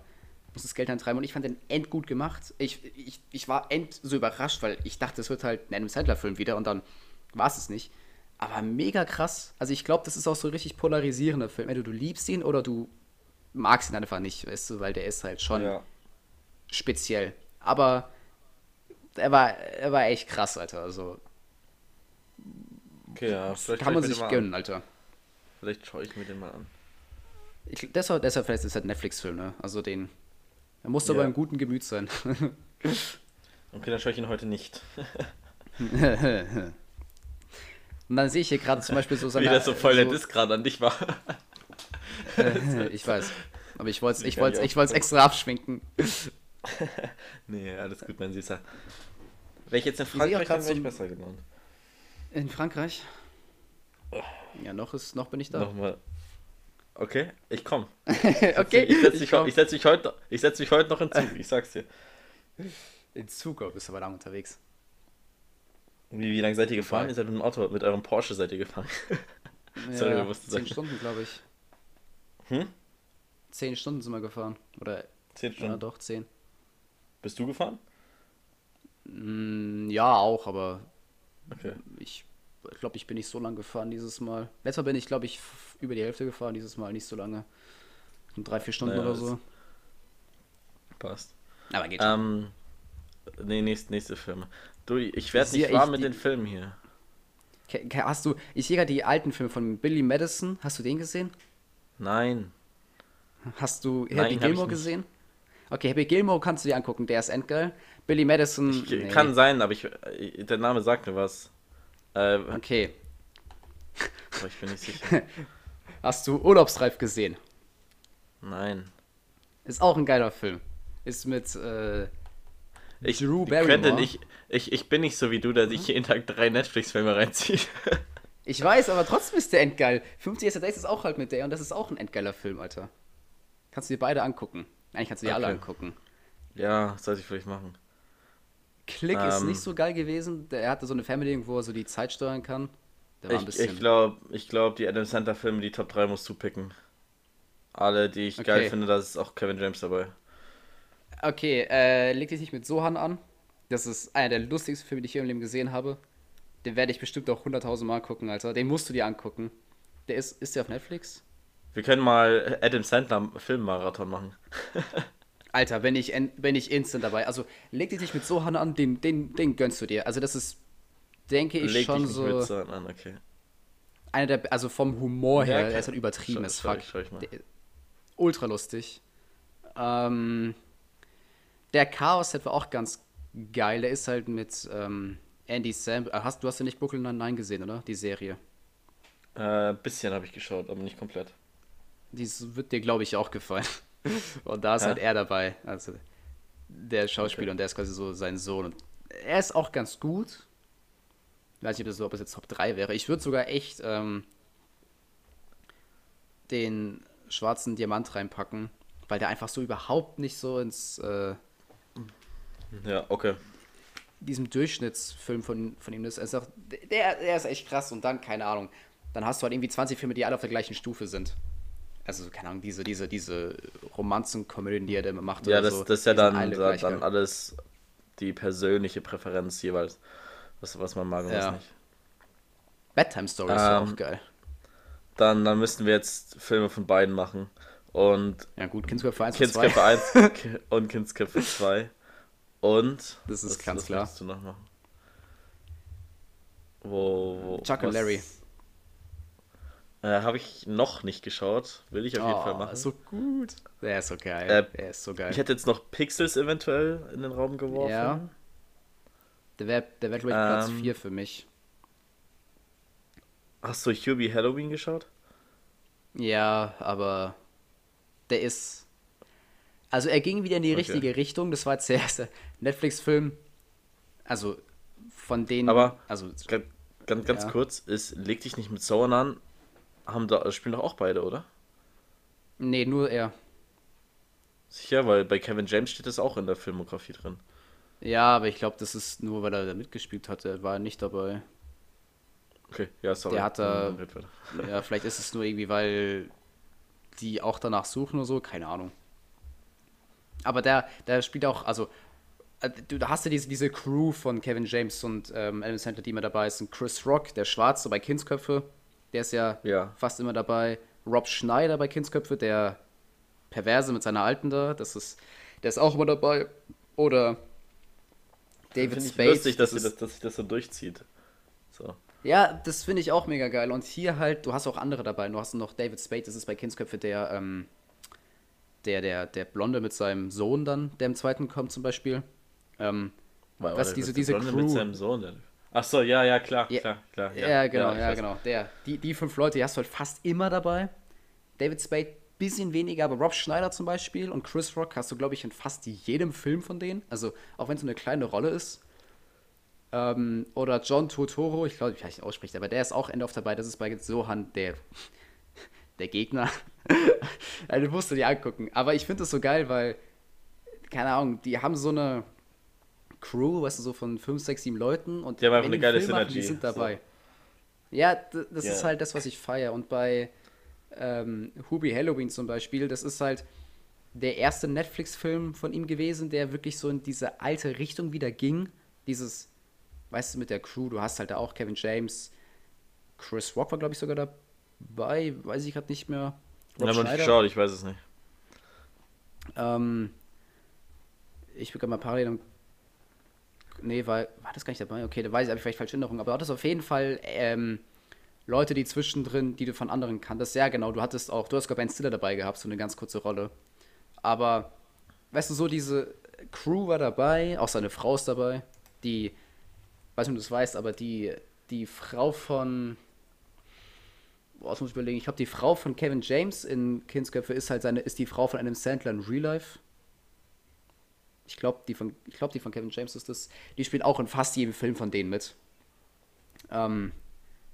muss das Geld eintreiben und ich fand den end gut gemacht. Ich, ich, ich war end so überrascht, weil ich dachte, es wird halt ein Adam Sandler-Film wieder und dann war es es nicht. Aber mega krass. Also ich glaube, das ist auch so ein richtig polarisierender Film. Entweder du liebst ihn oder du magst ihn einfach nicht, weißt du, weil der ist halt schon Ja. speziell. Aber er war, er war echt krass, Alter. Also Okay, ja. Vielleicht kann man sich gönnen, An. Alter. Vielleicht schaue ich mir den mal an. Ich, deshalb, deshalb vielleicht ist es halt ein Netflix-Film, ne? Also den. Er muss Ja. aber im guten Gemüt sein. <laughs> Okay, dann schaue ich ihn heute nicht. Und dann sehe ich hier gerade zum Beispiel so <laughs> Wie seine. das so voll der so, Diss gerade an dich war. <laughs> Ich weiß. Aber ich wollte es Ich ich wollt's, wollt's extra abschminken. nee, alles gut, mein Süßer. Wäre ich jetzt in Frankreich, dann wäre ich besser genannt. In Frankreich? Ja, noch, ist, noch bin ich da. Nochmal. Okay, ich komme. <laughs> okay, Ich setze dich, komm. ich setz dich, heute, ich setz dich heute noch hinzu, ich sag's dir. In Zug bist du aber lang unterwegs. Wie, wie lange seid ihr gefahren? Ihr seid mit dem Auto, mit eurem Porsche seid ihr gefahren. <laughs> Sorry, ja, du musst zehn sagen. Stunden, glaube ich. Hm? Zehn Stunden sind wir gefahren. Oder Zehn Ja, Stunden. doch, 10. Bist du gefahren? Mm, ja, auch, aber Okay. ich glaube, ich bin nicht so lange gefahren dieses Mal. Letztes Mal bin ich, glaube ich, über die Hälfte gefahren, dieses Mal nicht so lange. Um drei, vier Stunden Naja, oder so. Passt. Aber geht schon. Ähm, nee, nächste, nächste Filme. Du, ich werde nicht warm mit die- den Filmen hier. Hast du, ich sehe gerade die alten Filme von Billy Madison. Hast du den gesehen? Nein. Hast du Nein, Happy ich Gilmore gesehen? Okay, Happy Gilmore kannst du dir angucken, der ist endgeil. Billy Madison. Ich, nee. Kann sein, aber ich, der Name sagt mir was. Äh, Okay. aber ich bin nicht sicher. <laughs> Hast du Urlaubsreif gesehen? Nein. Ist auch ein geiler Film. Ist mit äh, Ich, Drew Barrymore. ich, ich, ich bin nicht so wie du, der sich jeden Tag drei Netflix-Filme reinzieht. <laughs> Ich weiß, aber trotzdem ist der endgeil. 50 Years a Days ist auch halt mit der und das ist auch ein endgeiler Film, Alter. Kannst du dir beide angucken. Eigentlich kannst du dir alle Okay. angucken. ja, sollte ich vielleicht machen. Click ist Ähm. nicht so geil gewesen. Er hatte so eine Family, wo er so die Zeit steuern kann. Ich, bisschen. ich glaube, ich glaub, die Adam Sandler-Filme, die Top 3 musst du picken. Alle, die ich geil Okay. finde, da ist auch Kevin James dabei. Okay, äh, leg dich nicht mit Sohan an. Das ist einer der lustigsten Filme, die ich hier im Leben gesehen habe. Den werde ich bestimmt auch 100.000 Mal gucken, Alter. Den musst du dir angucken. Der ist, ist der auf Netflix? Wir können mal Adam Sandler Filmmarathon machen. <laughs> Alter, wenn ich, en- wenn ich instant dabei. Also leg dich nicht mit Sohan an, den, den, den gönnst du dir. Also das ist, denke ich, Leg schon so an, okay. einer der, also vom Humor her, Ja, der ist halt schau- übertrieben as schau fuck. ich- schau ich ultra lustig. Ähm, der Chaos-Set war auch ganz geil. Der ist halt mit ähm, Andy Sam. äh, Hast, du hast ja nicht Brooklyn Nine-Nine gesehen, oder? Die Serie. Äh, bisschen habe ich geschaut, aber nicht komplett. Die ist- wird dir, glaube ich, auch gefallen. <laughs> Und da ist Ja? halt er dabei. Also der Schauspieler Okay. und der ist quasi so sein Sohn. Und er ist auch ganz gut. Ich weiß nicht, ob das, so- ob das jetzt Top 3 wäre. Ich würde sogar echt ähm, den schwarzen Diamant reinpacken, weil der einfach so überhaupt nicht so ins äh, Ja, okay. diesem Durchschnittsfilm von, von ihm ist. Er ist auch, der, der ist echt krass und dann, keine Ahnung, dann hast du halt irgendwie 20 Filme, die alle auf der gleichen Stufe sind. Also, keine Ahnung, diese, diese, diese Romanzenkomödien, die er da immer macht. Ja, das, so, das ist ja dann, dann, alles die persönliche Präferenz jeweils. Was, was man mag und Ja. was nicht. Bedtime Story ist ja Ähm, auch geil. Dann, dann müssten wir jetzt Filme von beiden machen. Und Ja, gut, Kindsköpfe 1 und 2. Kindsköpfe 1 Ki- und Kindsköpfe 2. Und. Das ist was- ganz was klar. möchtest du noch machen? Wo. wo Chuck und was- Larry. Äh, Habe ich noch nicht geschaut. Will ich auf jeden Fall Oh, machen. so gut. Der ist so geil. Äh, der ist so geil. Ich hätte jetzt noch Pixels eventuell in den Raum geworfen. Ja. Der wäre, der wär, glaube ich, Platz Ähm, 4 für mich. Hast du Hubie Halloween geschaut? Ja, aber der ist. Also er ging wieder in die Okay. richtige Richtung. Das war jetzt der erste Netflix-Film. Also von denen. Aber- Also Ganz, ganz, ganz Ja. kurz, ist, leg dich nicht mit Sauern an. Haben da, spielen doch auch beide, oder? nee, nur er. Sicher, weil bei Kevin James steht das auch in der Filmografie drin. Ja, aber ich glaube, das ist nur, weil er da mitgespielt hat. Er war nicht dabei. Okay, ja, sorry. Der hat da-. Ja, vielleicht ist es nur irgendwie, weil die auch danach suchen oder so. Keine Ahnung. Aber der, der spielt auch, also äh, du da hast ja diese, diese Crew von Kevin James und ähm, Adam Sandler, die immer dabei sind. Chris Rock, der Schwarze bei Kindsköpfe, der ist ja, Ja. fast immer dabei. Rob Schneider bei Kindsköpfe, der Perverse mit seiner Alten da, das ist, der ist auch immer dabei. Oder David Finde ich Spade. lustig, dass, das dass sich das so durchzieht. So. ja, das finde ich auch mega geil. Und hier halt, du hast auch andere dabei. Du hast noch David Spade, das ist bei Kindsköpfe der, ähm, der, der, der Blonde mit seinem Sohn dann, der im zweiten kommt zum Beispiel. Ähm, Weil, Was, diese- diese der Blonde Crew. Mit seinem Sohn. Der... Ach so, ja, ja, klar, Ja, klar, klar. ja, genau, ich ja, weiß. genau. Der, die, die fünf Leute, die hast du halt fast immer dabei. David Spade bisschen weniger, aber Rob Schneider zum Beispiel und Chris Rock hast du, glaube ich, in fast jedem Film von denen. Also, auch wenn es so eine kleine Rolle ist. Ähm, oder John Turturro, ich glaube, ich weiß nicht ausspricht, aber der ist auch Ende auf dabei. Das ist bei Sohan der, der Gegner. <laughs> also, den musst du dir angucken. Aber ich finde das so geil, weil, keine Ahnung, die haben so eine Crew, weißt du, so von 5, 6, 7 Leuten und Die haben einfach eine geile Film machen, die sind so. dabei. Ja, d- das Ja. ist halt das, was ich feiere. Und bei ähm, Hubie Halloween zum Beispiel, das ist halt, der erste Netflix-Film von ihm gewesen, der wirklich so in diese alte Richtung wieder ging. Dieses, weißt du, mit der Crew, du hast halt da auch Kevin James, Chris Rock war, glaube ich, sogar dabei, weiß ich gerade nicht mehr. Rob ich habe nicht geschaut, ich weiß es nicht. Ähm, ich bin gerade mal parallel Nee, war, war das gar nicht dabei? Okay, da weiß ich, habe ich vielleicht falsche Erinnerung. Aber du hattest auf jeden Fall ähm, Leute, die zwischendrin, die du von anderen kanntest. Ja, genau, du hattest auch, du hast, ich, Ben Stiller dabei gehabt, so eine ganz kurze Rolle. Aber, weißt du, so diese Crew war dabei, auch seine Frau ist dabei, die, weiß nicht, ob du das weißt, aber die, die Frau von, boah, das muss ich überlegen, ich glaube, die Frau von Kevin James in Kindsköpfe ist halt seine, ist die Frau von einem Sandler in Real Life. Ich glaube, die, von, glaub, die von Kevin James ist das. Die spielt auch in fast jedem Film von denen mit. Ähm,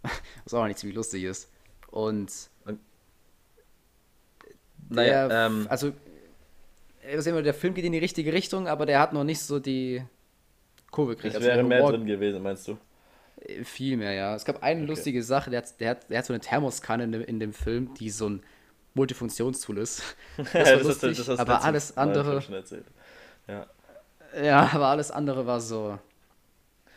<laughs> was auch nicht ziemlich lustig ist. Und. Naja, der, ähm, also. Der Film geht in die richtige Richtung, aber der hat noch nicht so die Kurve gekriegt. Es also wäre mehr drin gewesen, meinst du? Äh, viel mehr, ja. Es gab eine okay. lustige Sache, der hat, der, hat, der hat so eine Thermoskanne in dem, in dem Film, die so ein Multifunktionstool ist. <laughs> Das war das lustig, ist, das aber alles andere. Ja. ja, aber alles andere war so.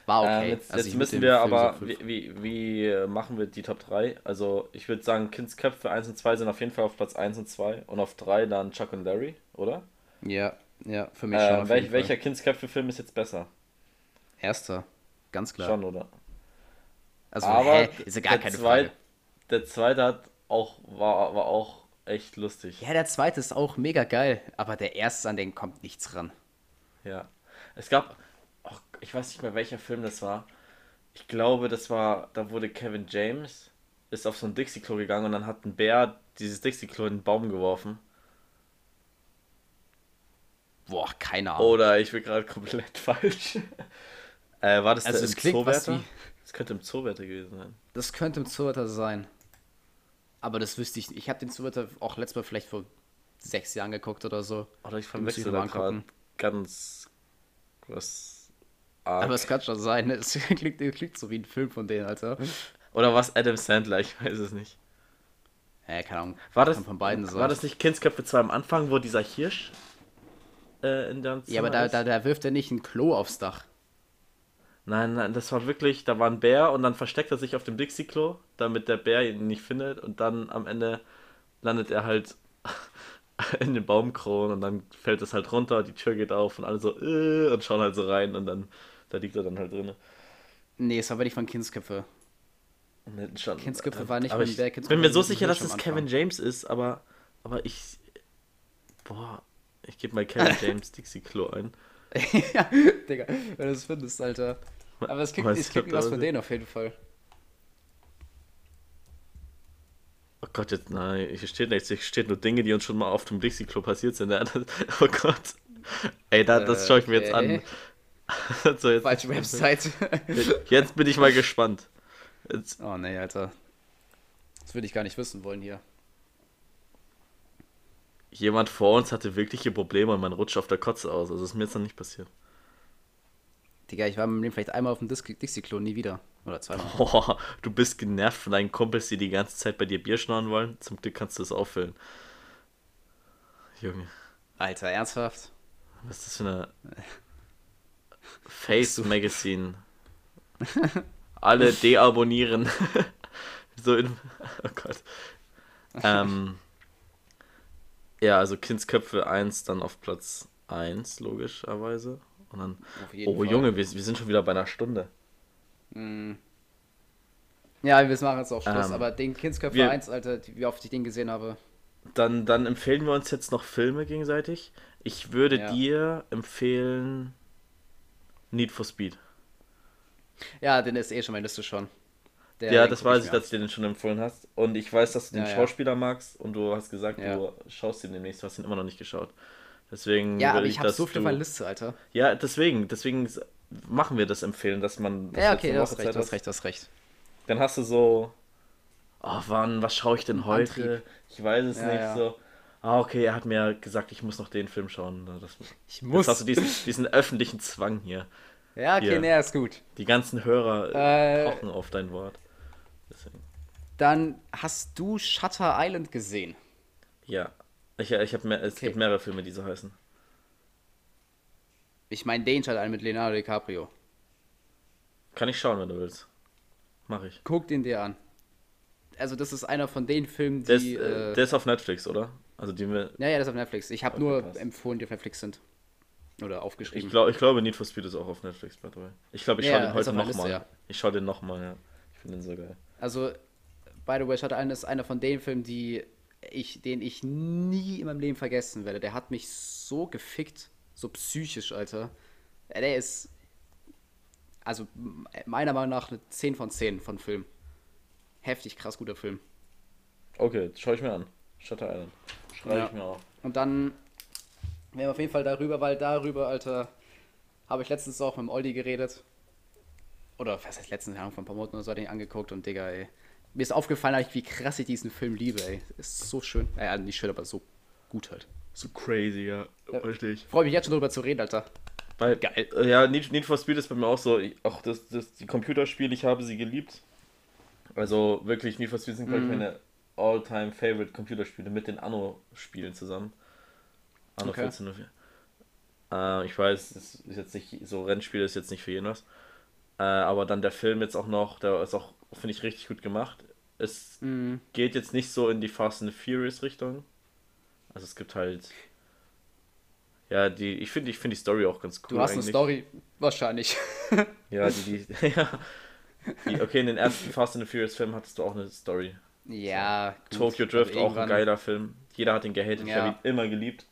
War okay. Ähm, jetzt, also jetzt müssen wir aber, so wie, wie, wie, machen wir die Top 3? Also, ich würde sagen, Kindsköpfe 1 und 2 sind auf jeden Fall auf Platz 1 und 2 und auf 3 dann Chuck und Larry, oder? Ja, ja, für mich äh, schon. Welch, welcher Kindsköpfe-Film ist jetzt besser? Erster, ganz klar. Schon, oder? Also, aber hä, ist ja gar keine zweit, Frage. Der zweite hat auch, war, war auch echt lustig. Ja, der zweite ist auch mega geil, aber der erste, an den kommt nichts ran. Ja. Es gab, ich weiß nicht mehr, welcher Film das war. Ich glaube, das war, da wurde Kevin James, ist auf so ein Dixie-Klo gegangen und dann hat ein Bär dieses Dixie-Klo in den Baum geworfen. Boah, keine Ahnung. Oder ich bin gerade komplett <laughs> falsch. äh, war das also der im Zoowärter? Das könnte im Zoowärter gewesen sein. Das könnte im Zoowärter sein. Aber das wüsste ich nicht. Ich habe den Twitter auch letztes Mal vielleicht vor sechs Jahren geguckt oder so. Oder ich verwechsel da gerade ganz was arg. Aber es kann schon sein, ne? es <laughs> klingt, klingt so wie ein Film von denen, Alter. Oder was Adam Sandler, ich weiß es nicht. Ja, keine Ahnung. War das, von beiden war das nicht Kindsköpfe 2 am Anfang, wo dieser Hirsch äh, in der Ja, aber da, da, da wirft er nicht ein Klo aufs Dach. Nein, nein, das war wirklich, da war ein Bär und dann versteckt er sich auf dem Dixie-Klo, damit der Bär ihn nicht findet und dann am Ende landet er halt <laughs> in den Baumkronen und dann fällt es halt runter, die Tür geht auf und alle so äh, und schauen halt so rein und dann, da liegt er dann halt drin. Nee, es war aber nicht von Kindsköpfe. Schon, Kindsköpfe war nicht aber von Bär, Kindsköpfe bin mir so sicher, dass es Kevin James ist, aber, aber ich, boah, ich gebe mal Kevin <laughs> James Dixie-Klo ein. ja, Digga, wenn du es findest, Alter. Aber es klingt, es klingt was von denen auf jeden Fall. Oh Gott, jetzt, nein, hier steht nichts. Hier steht nur Dinge, die uns schon mal auf dem Dixie-Klo passiert sind. <laughs> oh Gott. Ey, da, das äh, schaue ich mir jetzt an. <laughs> so, jetzt, Falsche Website. jetzt bin ich mal gespannt. Jetzt. Oh nee, Alter. Das würde ich gar nicht wissen wollen hier. Jemand vor uns hatte wirkliche Probleme und man rutscht auf der Kotze aus. Also ist mir jetzt noch nicht passiert. Digga, ich war mit dem vielleicht einmal auf dem Dixie-Klo, nie wieder. Oder zweimal. <laughs> Boah, du bist genervt von deinen Kumpels, die die ganze Zeit bei dir Bier schnorren wollen. Zum Glück kannst du es auffüllen. Junge. Alter, ernsthaft? Was ist das für eine <laughs> Face Magazine? <laughs> Alle deabonnieren. <laughs> so in. Oh Gott. Ähm. Ja, also Kindsköpfe 1 dann auf Platz 1, logischerweise. Und dann, oh Fall. Junge, wir, wir sind schon wieder bei einer Stunde. Mm. Ja, wir machen jetzt auch Schluss, ähm, aber den Kindsköpfe wir, 1, Alter, wie oft ich den gesehen habe. Dann, dann empfehlen wir uns jetzt noch Filme gegenseitig. Ich würde ja. dir empfehlen Need for Speed. Ja, den ist eh schon meine Liste schon. Der ja, das weiß ich, dass du den schon empfohlen hast. Und ich weiß, dass du den ja, Schauspieler ja. magst und du hast gesagt, du schaust ihn demnächst. Du hast ihn immer noch nicht geschaut. Deswegen ja, aber ich, ich habe so viel auf meiner Liste, Alter. Ja, deswegen, deswegen machen wir das empfehlen, dass man. Das ja, okay, du hast recht, du hast recht, du hast recht. Dann hast du so, oh, wann, was schaue ich denn heute? Antrieb. Ich weiß es ja, nicht, ja. so. Ah, okay, er hat mir gesagt, ich muss noch den Film schauen. Das, ich muss. Jetzt hast du diesen, diesen öffentlichen Zwang hier. Ja, okay, hier. nee, ist gut. Die ganzen Hörer äh, pochen auf dein Wort. Deswegen. Dann hast du Shutter Island gesehen. Ja. Ich, ich hab mehr, es Okay. gibt mehrere Filme, die so heißen. Ich meine den Teil einen mit Leonardo DiCaprio. Kann ich schauen, wenn du willst. Mach ich. Guck den dir an. Also das ist einer von den Filmen, Der ist, die... äh, äh, der ist auf Netflix, oder? Also die mir. ja, ja, das ist auf Netflix. Ich habe nur passt. empfohlen, die auf Netflix sind. Oder aufgeschrieben. Ich, glaub, ich glaube, Need for Speed ist auch auf Netflix, by the way. Ich glaube, ich Ja, schaue den heute nochmal. Ja. Ich schaue den nochmal, ja. Ich finde den so geil. Also, by the way, Shutter Island ist einer von den Filmen, die ich, den ich nie in meinem Leben vergessen werde. Der hat mich so gefickt, so psychisch, Alter. Ja, Der ist, also meiner Meinung nach eine 10 von 10 von Film. Heftig krass guter Film. Okay, schaue ich mir an. Shutter Island. Schreibe Ja. ich mir auf. Und dann werden wir auf jeden Fall darüber, weil darüber, Alter, habe ich letztens auch mit dem Olli geredet. Oder was heißt letztens, Ahnung, vor ein paar Monaten oder so, ihn angeguckt und Digga, ey. Mir ist aufgefallen, eigentlich, wie krass ich diesen Film liebe, ey. Ist so schön. Äh, also nicht schön, aber so gut halt. So crazy, ja. Ja. Verstehe ich. Freue mich jetzt schon drüber zu reden, Alter. Weil, Geil. Ja, Need, Need for Speed ist bei mir auch so. Ich, auch das, das, die Computerspiele, ich habe sie geliebt. Also wirklich, Need for Speed sind, glaube ich, Mhm. meine all-time favorite Computerspiele mit den Anno-Spielen zusammen. Anno Okay. 1404. Äh, ich weiß, das ist jetzt nicht, so Rennspiel ist jetzt nicht für jeden was. Äh, aber dann der Film jetzt auch noch, der ist auch, finde ich, richtig gut gemacht. Es Mhm. geht jetzt nicht so in die Fast and Furious Richtung. Also es gibt halt. Ja, die, ich finde ich find die Story auch ganz cool. Du hast eine eigentlich. Story, wahrscheinlich. Ja, <laughs> die, die, <laughs> ja. Die, okay, in den ersten Fast and the Furious Filmen hattest du auch eine Story. Ja. gut, Tokyo Drift, aber auch ein geiler Film. Jeder hat ihn gehatet, ich Ja. habe ihn immer geliebt.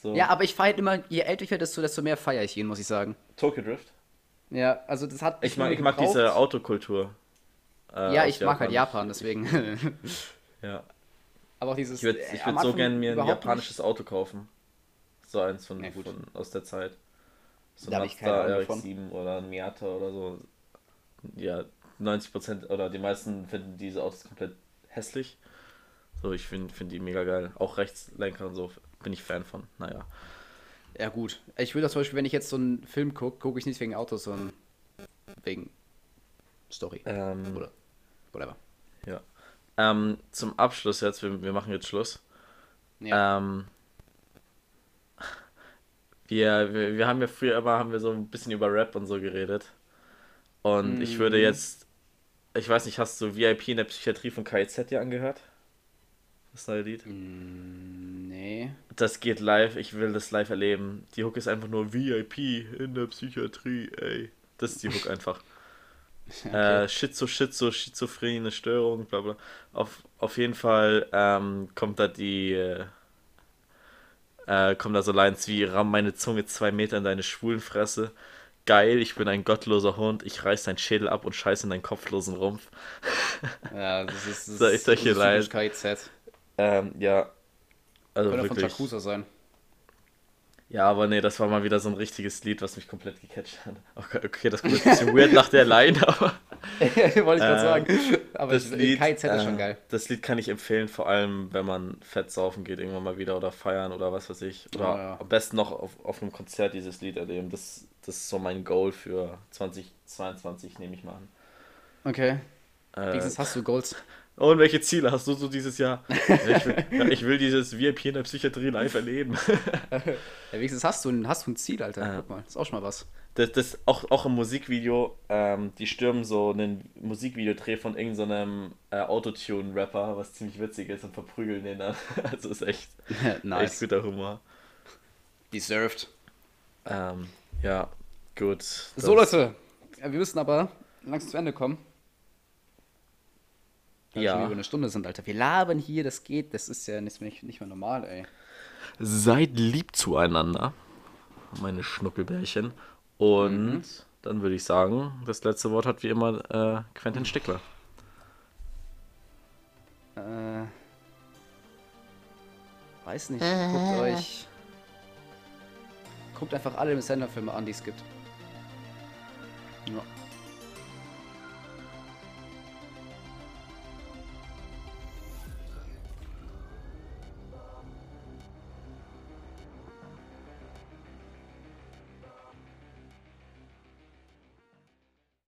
So. Ja, aber ich feiere immer, je älter ich werde, desto, desto mehr feiere ich ihn, muss ich sagen. Tokyo Drift. Ja, also das hat. Ich mag, ich mag diese Autokultur. äh, Ja, ich mag halt Japan, deswegen. <laughs> Ja. <laughs> aber auch dieses. Ich würde äh, ich am würd so gerne mir ein japanisches Auto kaufen. So eins von, Ja, von aus der Zeit. So ein ich Mazda Ahnung von. RX-7 oder ein Miata oder so. Ja, 90% oder die meisten finden diese Autos komplett hässlich. So, ich finde find die mega geil. Auch Rechtslenker und so bin ich Fan von. Naja. Ja, gut. Ich würde zum Beispiel, wenn ich jetzt so einen Film gucke, gucke ich nicht wegen Autos, sondern wegen Story. Ähm, Oder whatever. ja. Ähm, zum Abschluss jetzt, wir, wir machen jetzt Schluss. Ja. Ähm, wir, wir, wir haben ja früher immer haben wir so ein bisschen über Rap und so geredet. Und ich würde Mhm. jetzt, ich weiß nicht, hast du VIP in der Psychiatrie von KIZ dir angehört? Das neue Lied? Mm, nee. Das geht live, ich will das live erleben. Die Hook ist einfach nur VIP in der Psychiatrie, ey. Das ist die Hook einfach. <laughs> Okay. Äh, Schizo, Schizo, schizophrene Störung, bla bla. Auf, auf jeden Fall ähm, kommt da die. Äh, äh, kommt da so Lines wie: Ramm meine Zunge zwei Meter in deine schwulen Fresse. Geil, ich bin ein gottloser Hund, ich reiß deinen Schädel ab und scheiß in deinen kopflosen Rumpf. <laughs> ja, das ist. Das ich ist solche Lines? KIZ. Ähm, ja. Also Könnte von wirklich. Jakuza sein. Ja, aber nee, das war mal wieder so ein richtiges Lied, was mich komplett gecatcht hat. Okay, okay das kommt ein bisschen weird nach der Line, <laughs> aber. <laughs> Wollte ich gerade sagen. Aber das Lied, KIZ ist schon äh, geil. Das Lied kann ich empfehlen, vor allem wenn man fett saufen geht, irgendwann mal wieder oder feiern oder was weiß ich. Oder Ja, ja. am besten noch auf, auf einem Konzert dieses Lied erleben. Das, das ist so mein Goal für 2022, nehme ich mal an. Okay. Äh, Wenigstens hast du Goals. <laughs> und welche Ziele hast du so dieses Jahr? Ja, ich, will, <laughs> ja, ich will dieses VIP in der Psychiatrie live erleben. Ja, wenigstens hast du, ein, hast du ein Ziel, Alter. Guck mal, das ist auch schon mal was. Das, das auch, auch im Musikvideo, ähm, die stürmen so einen Musikvideodreh von irgendeinem äh, Autotune-Rapper, was ziemlich witzig ist, und verprügeln den dann. <laughs> Also ist echt, <laughs> echt nice. guter Humor. Deserved. Ähm, ja, gut. So, Leute. Ja, wir müssen aber langsam zu Ende kommen. Weil wir Ja. schon über eine Stunde sind, Alter. Wir labern hier, das geht. Das ist ja nicht, nicht, nicht mehr normal, ey. Seid lieb zueinander, meine Schnuckelbärchen. Und mhm. dann würde ich sagen, das letzte Wort hat wie immer äh, Quentin Stickler. Äh, weiß nicht. Äh. Guckt euch. Guckt einfach alle Sender-Filme an, die es gibt. Ja.